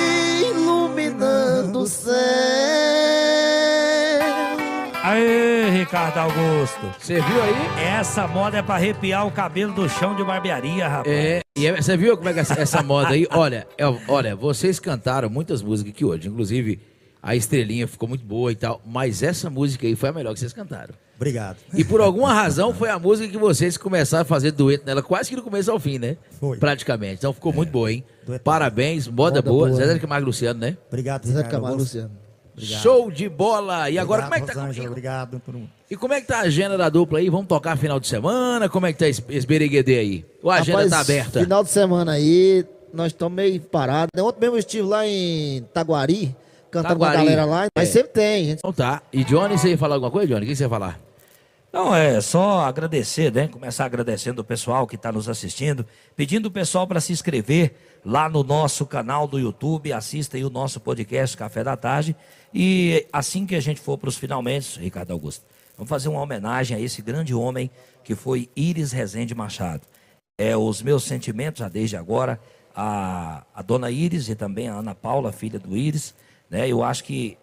S2: Ricardo Augusto.
S1: Você viu aí?
S2: Essa moda é pra arrepiar o cabelo do chão de barbearia, rapaz.
S1: É, e é- você viu como é que essa, essa moda aí? Olha, é, olha, vocês cantaram muitas músicas aqui hoje, inclusive a estrelinha ficou muito boa e tal, mas essa música aí foi a melhor que vocês cantaram.
S4: Obrigado.
S1: E por alguma razão foi a música que vocês começaram a fazer dueto nela quase que do começo ao fim, né?
S4: Foi.
S1: Praticamente. Então ficou muito boa, hein?
S4: Dueto.
S1: Parabéns, moda,
S5: Moda
S1: boa.
S5: boa,
S1: Zé
S5: né?
S1: Camargo e Luciano, né?
S4: Obrigado,
S5: Zé Camargo. Luciano.
S4: Obrigado.
S1: Show de bola! E agora, como é que tá
S4: Obrigado, Rosângela? Obrigado por um-
S1: E como é que tá a agenda da dupla aí? Vamos tocar final de semana? Como é que tá esse, esse bereguedê aí? Ou a agenda
S5: Rapaz,
S1: tá aberta?
S5: Final de semana aí, nós estamos meio parados. Ontem mesmo eu estive lá em Taguari, cantando
S1: Taguari.
S5: com a galera lá. Mas
S1: É.
S5: sempre tem, gente.
S1: Então tá. E Johnny, você ia falar alguma coisa, Johnny? O que você ia falar?
S2: Não, é só agradecer, né? Começar agradecendo o pessoal que está nos assistindo, pedindo o pessoal para se inscrever lá no nosso canal do YouTube, assista aí o nosso podcast Café da Tarde. E assim que a gente for para os finalmente, Ricardo Augusto, vamos fazer uma homenagem a esse grande homem que foi Iris Rezende Machado. É, os meus sentimentos, já desde agora, a, a dona Iris e também a Ana Paula, filha do Iris, né? Eu acho que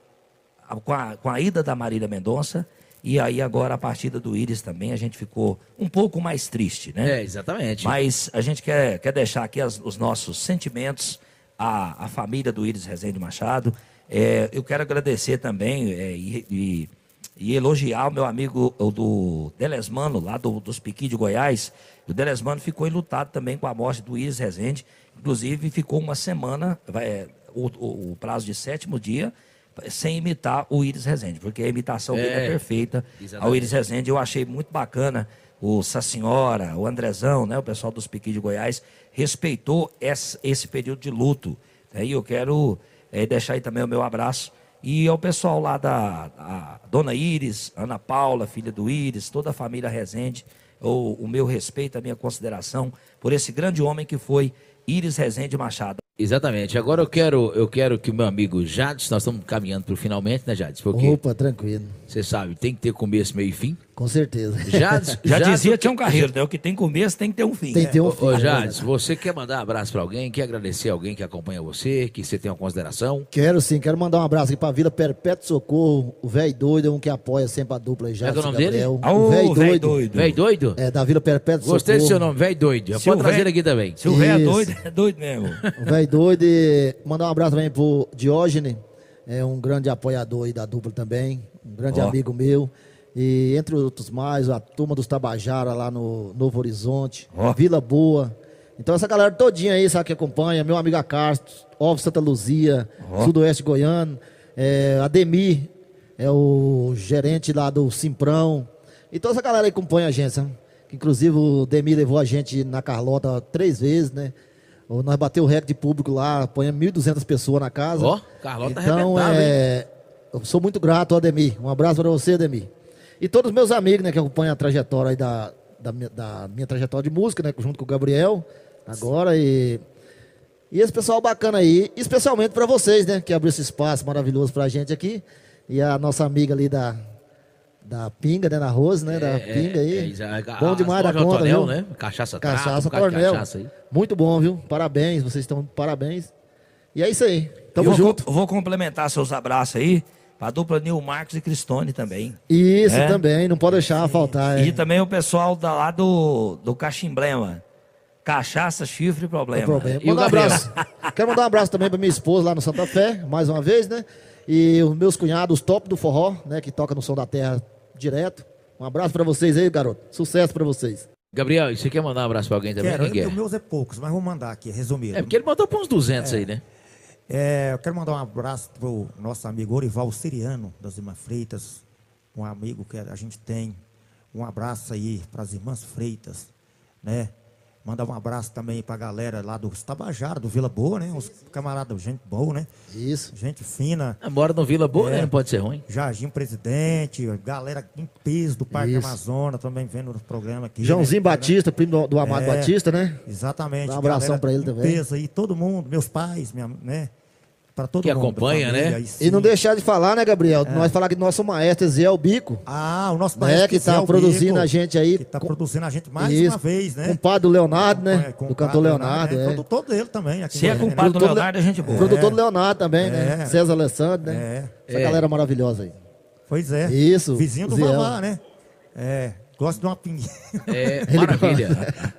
S2: a- com a, com a ida da Marília Mendonça e aí agora a partida do Íris também, a gente ficou um pouco mais triste, né?
S1: É, exatamente.
S2: Mas a gente quer, quer deixar aqui as- os nossos sentimentos à, à família do Íris Rezende Machado. É, eu quero agradecer também é, e, e- e elogiar o meu amigo o do Delesmano, lá do, dos Piqui de Goiás. O Delesmano ficou enlutado também com a morte do Íris Rezende. Inclusive, ficou uma semana, vai, é, o, o- o prazo de sétimo dia, sem imitar o Íris Rezende, porque a imitação dele é
S1: É,
S2: perfeita
S1: exatamente.
S2: ao Íris Rezende. Eu achei muito bacana o Senhora, o Andrezão, né, o pessoal dos Piqui de Goiás, respeitou esse, esse período de luto. né, E eu quero eh, deixar aí também o meu abraço. E ao pessoal lá da a Dona Íris, Ana Paula, filha do Íris, toda a família Rezende, o, o meu respeito, a minha consideração por esse grande homem que foi Íris Rezende Machado.
S1: Exatamente. Agora eu quero, eu quero que o meu amigo Jades, nós estamos caminhando para o finalmente, né, Jades? Porque
S5: Opa, tranquilo.
S1: você sabe, tem que ter começo, meio e fim.
S3: Com certeza.
S1: Jades,
S2: Já
S1: Jades,
S2: dizia Tião Carreiro, né? O que tem começo tem que ter um fim.
S3: Tem que ter um fim.
S1: ô,
S3: é
S1: Jades, você quer mandar um abraço pra alguém? Quer agradecer alguém que acompanha você? Que você tem uma consideração?
S3: Quero sim, quero mandar um abraço aqui pra Vila Perpétuo Socorro, o velho doido, é um que apoia sempre a dupla aí, já.
S1: Como é é o nome dele?
S3: O velho
S2: velho
S3: doido.
S2: doido.
S1: Véi doido?
S3: É, da Vila Perpétuo Socorro.
S1: Gostei do seu nome, velho doido. Já
S2: Se o
S1: pode trazer aqui também.
S2: Se o velho é doido, é doido mesmo.
S3: O velho doido e mandar um abraço também pro Diógenes, é um grande apoiador aí da dupla também, um grande
S2: Ó.
S3: amigo meu. E entre outros mais, a turma dos Tabajara lá no Novo Horizonte,
S2: Ó.
S3: Vila Boa. Então essa galera todinha aí, sabe, que acompanha, meu amigo Acastro, Ovo Santa Luzia,
S2: Ó.
S3: Sudoeste Goiano, é, Ademir, é o gerente lá do Simprão. E toda essa galera aí acompanha a gente, sabe? Que, inclusive o Demi levou a gente na Carlota três vezes, né? Nós bateu o recorde de público lá, apanhamos 1.200 pessoas na casa.
S1: Ó, Carlota
S3: Então, é, eu sou muito grato, Ademir. Um abraço para você, Ademir. E todos os meus amigos, né, que acompanham a trajetória aí da, da, minha, da minha trajetória de música, né, junto com o Gabriel, agora, e, e esse pessoal bacana aí, especialmente para vocês, né, que abriu esse espaço maravilhoso pra gente aqui, e a nossa amiga ali da, da Pinga, né, na Rose, né, da Pinga aí,
S1: é, é,
S3: bom demais da conta,
S1: Tonel,
S3: viu?
S1: né? Cachaça trapo,
S3: Cachaça
S1: de
S3: Tornel.
S1: cachaça aí.
S3: Muito bom, viu? Parabéns, vocês estão parabéns. E é isso aí. Tamo
S2: eu vou,
S3: junto.
S2: co- vou complementar seus abraços aí pra dupla Nil Marcos e Cristone também.
S3: Isso
S2: É?
S3: também, não pode deixar faltar.
S2: E
S3: é.
S2: também o pessoal da, lá do, do Cachimblema. Cachaça, chifre e problema.
S3: Problema.
S1: E
S3: um abraço. Quero mandar um abraço também pra minha esposa lá no Santa Fé, mais uma vez, né? E os meus cunhados, os top do forró, né? Que toca no Som da Terra direto. Um abraço pra vocês aí, garoto. Sucesso pra vocês.
S1: Gabriel, e você quer mandar um abraço pra alguém também?
S4: Quero,
S1: Quem
S4: eu,
S1: quer?
S4: meus é poucos, mas vou mandar aqui, resumido.
S1: É porque ele mandou pra uns 200 aí, né?
S4: É, eu quero mandar um abraço pro nosso amigo Orival Siriano, das Irmãs Freitas, um amigo que a gente tem. Um abraço aí para as Irmãs Freitas, né? Mandar um abraço também para a galera lá do Tabajara, do Vila Boa, né? Os camaradas, gente boa, né?
S3: Isso.
S4: Gente fina.
S1: Ah, Mora no Vila Boa,
S4: É.
S1: né? Não pode ser ruim.
S4: Jardim Presidente, galera em peso do Parque
S3: Isso.
S4: Amazonas, também vendo o programa aqui.
S3: Joãozinho
S4: né?
S3: Batista, primo do, do Amado
S4: É.
S3: Batista, né?
S4: Exatamente.
S3: Dá um abração
S4: galera
S3: pra ele
S4: em
S3: também.
S4: Peso aí, todo mundo, meus pais, minha, né? Para todo
S1: Que
S4: mundo. da
S1: acompanha,
S4: família,
S1: né?
S3: E não deixar de falar, né, Gabriel? Nós falar que nosso maestro Zé Bico,
S4: Ah, o nosso
S3: né?
S4: maestro
S3: Que tá
S4: Zé
S3: produzindo
S4: Bico,
S3: a gente aí.
S4: Que tá
S3: com-
S4: produzindo a gente mais
S3: Isso.
S4: uma vez, né?
S3: Compadre do Leonardo, né?
S4: Com- com
S3: do
S4: o
S3: cantor
S4: Padre
S3: Leonardo,
S4: né?
S3: é.
S4: Produtor dele também. Aqui
S2: Se é compadre do Leonardo, é gente boa.
S3: Produtor do Leonardo também, né?
S4: É.
S3: César Alessandro, né?
S4: É.
S3: Essa
S1: É.
S3: galera maravilhosa aí.
S4: Pois é.
S3: Isso,
S4: Vizinho do
S3: Ziel.
S4: Vavá, né? É. Gosta de uma pinguinha.
S1: É, maravilha.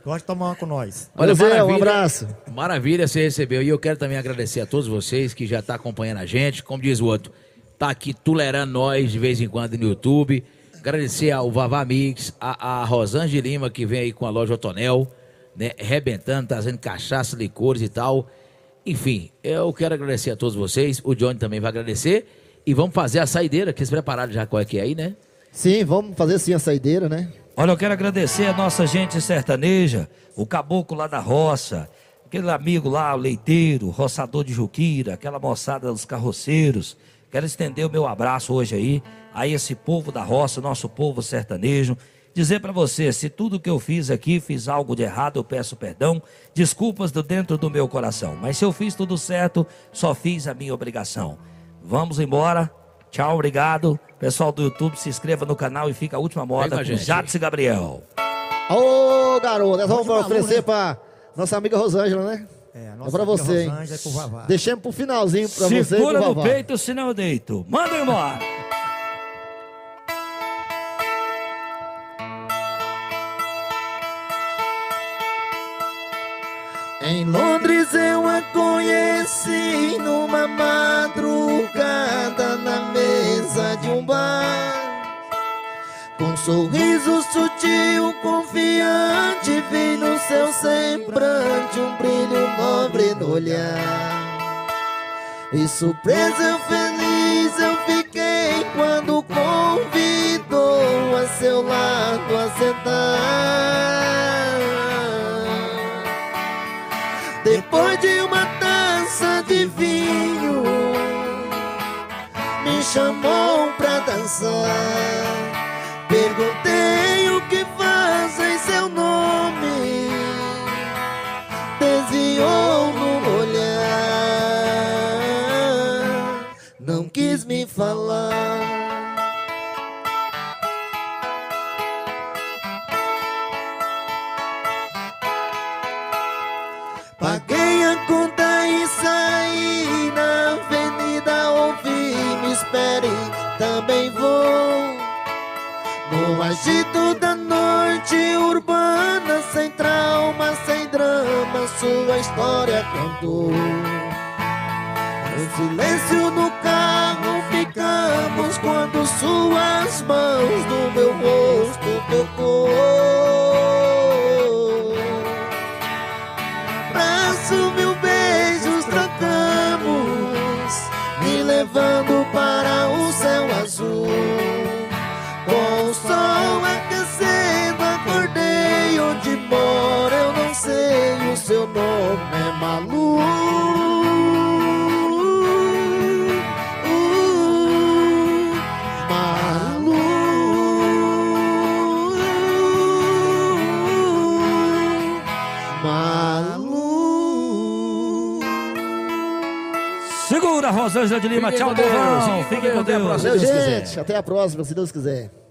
S4: Gosta de tomar uma com nós.
S3: Olha, Zé, um
S1: maravilha.
S3: abraço.
S1: Maravilha, você recebeu. E eu quero também agradecer a todos vocês que já estão acompanhando a gente. Como diz o outro, tá aqui tolerando nós de vez em quando no YouTube. Agradecer ao Vavá Mix, a, a Rosângela Lima, que vem aí com a loja Otonel, né? Rebentando, trazendo cachaça, licores e tal. Enfim, eu quero agradecer a todos vocês. O Johnny também vai agradecer. E vamos fazer a saideira, que eles prepararam já qual é que é aí, né?
S3: Sim, vamos fazer sim a saideira, né?
S2: Olha, eu quero agradecer a nossa gente sertaneja, o caboclo lá da roça, aquele amigo lá, o leiteiro, roçador de Juquira, aquela moçada dos carroceiros. Quero estender o meu abraço hoje aí a esse povo da roça, nosso povo sertanejo. Dizer para você, se tudo que eu fiz aqui fiz algo de errado, eu peço perdão, desculpas do dentro do meu coração. Mas se eu fiz tudo certo, só fiz a minha obrigação. Vamos embora. Tchau, obrigado. Pessoal do YouTube, se inscreva no canal e fica a última
S1: Vem com
S2: moda com. Jades e Gabriel.
S3: Ô, garoto, nós vamos oferecer
S4: valor,
S3: pra nossa amiga Rosângela, né?
S4: É, a
S3: É
S4: nossa
S3: pra
S4: amiga
S3: você, hein?
S4: Rosângela é pro Vavá.
S3: Deixemos pro finalzinho pra você e
S2: Segura no peito, senão eu deito. Manda embora.
S7: Em Londres eu a conheci numa madrugada na mesa de um bar. Com um sorriso sutil, confiante, vi no seu semblante um brilho nobre no olhar. E surpresa feliz eu fiquei quando convidou a seu lado a sentar. Depois de uma taça de vinho, me chamou pra dançar. Perguntei o que faz em seu nome, desviou no olhar, não quis me falar.
S3: Sua história cantou. No silêncio no carro ficamos quando suas mãos no meu rosto tocou. Seu nome é Malu. Malu. Malu.
S2: Segura, Rosângela de Lima.
S1: Fiquem
S2: Tchau,
S1: Deus, fiquem com
S2: Fiquem com
S1: Deus, até a
S2: Deus.
S1: próxima. Deus
S5: gente. Até a próxima, se Deus quiser.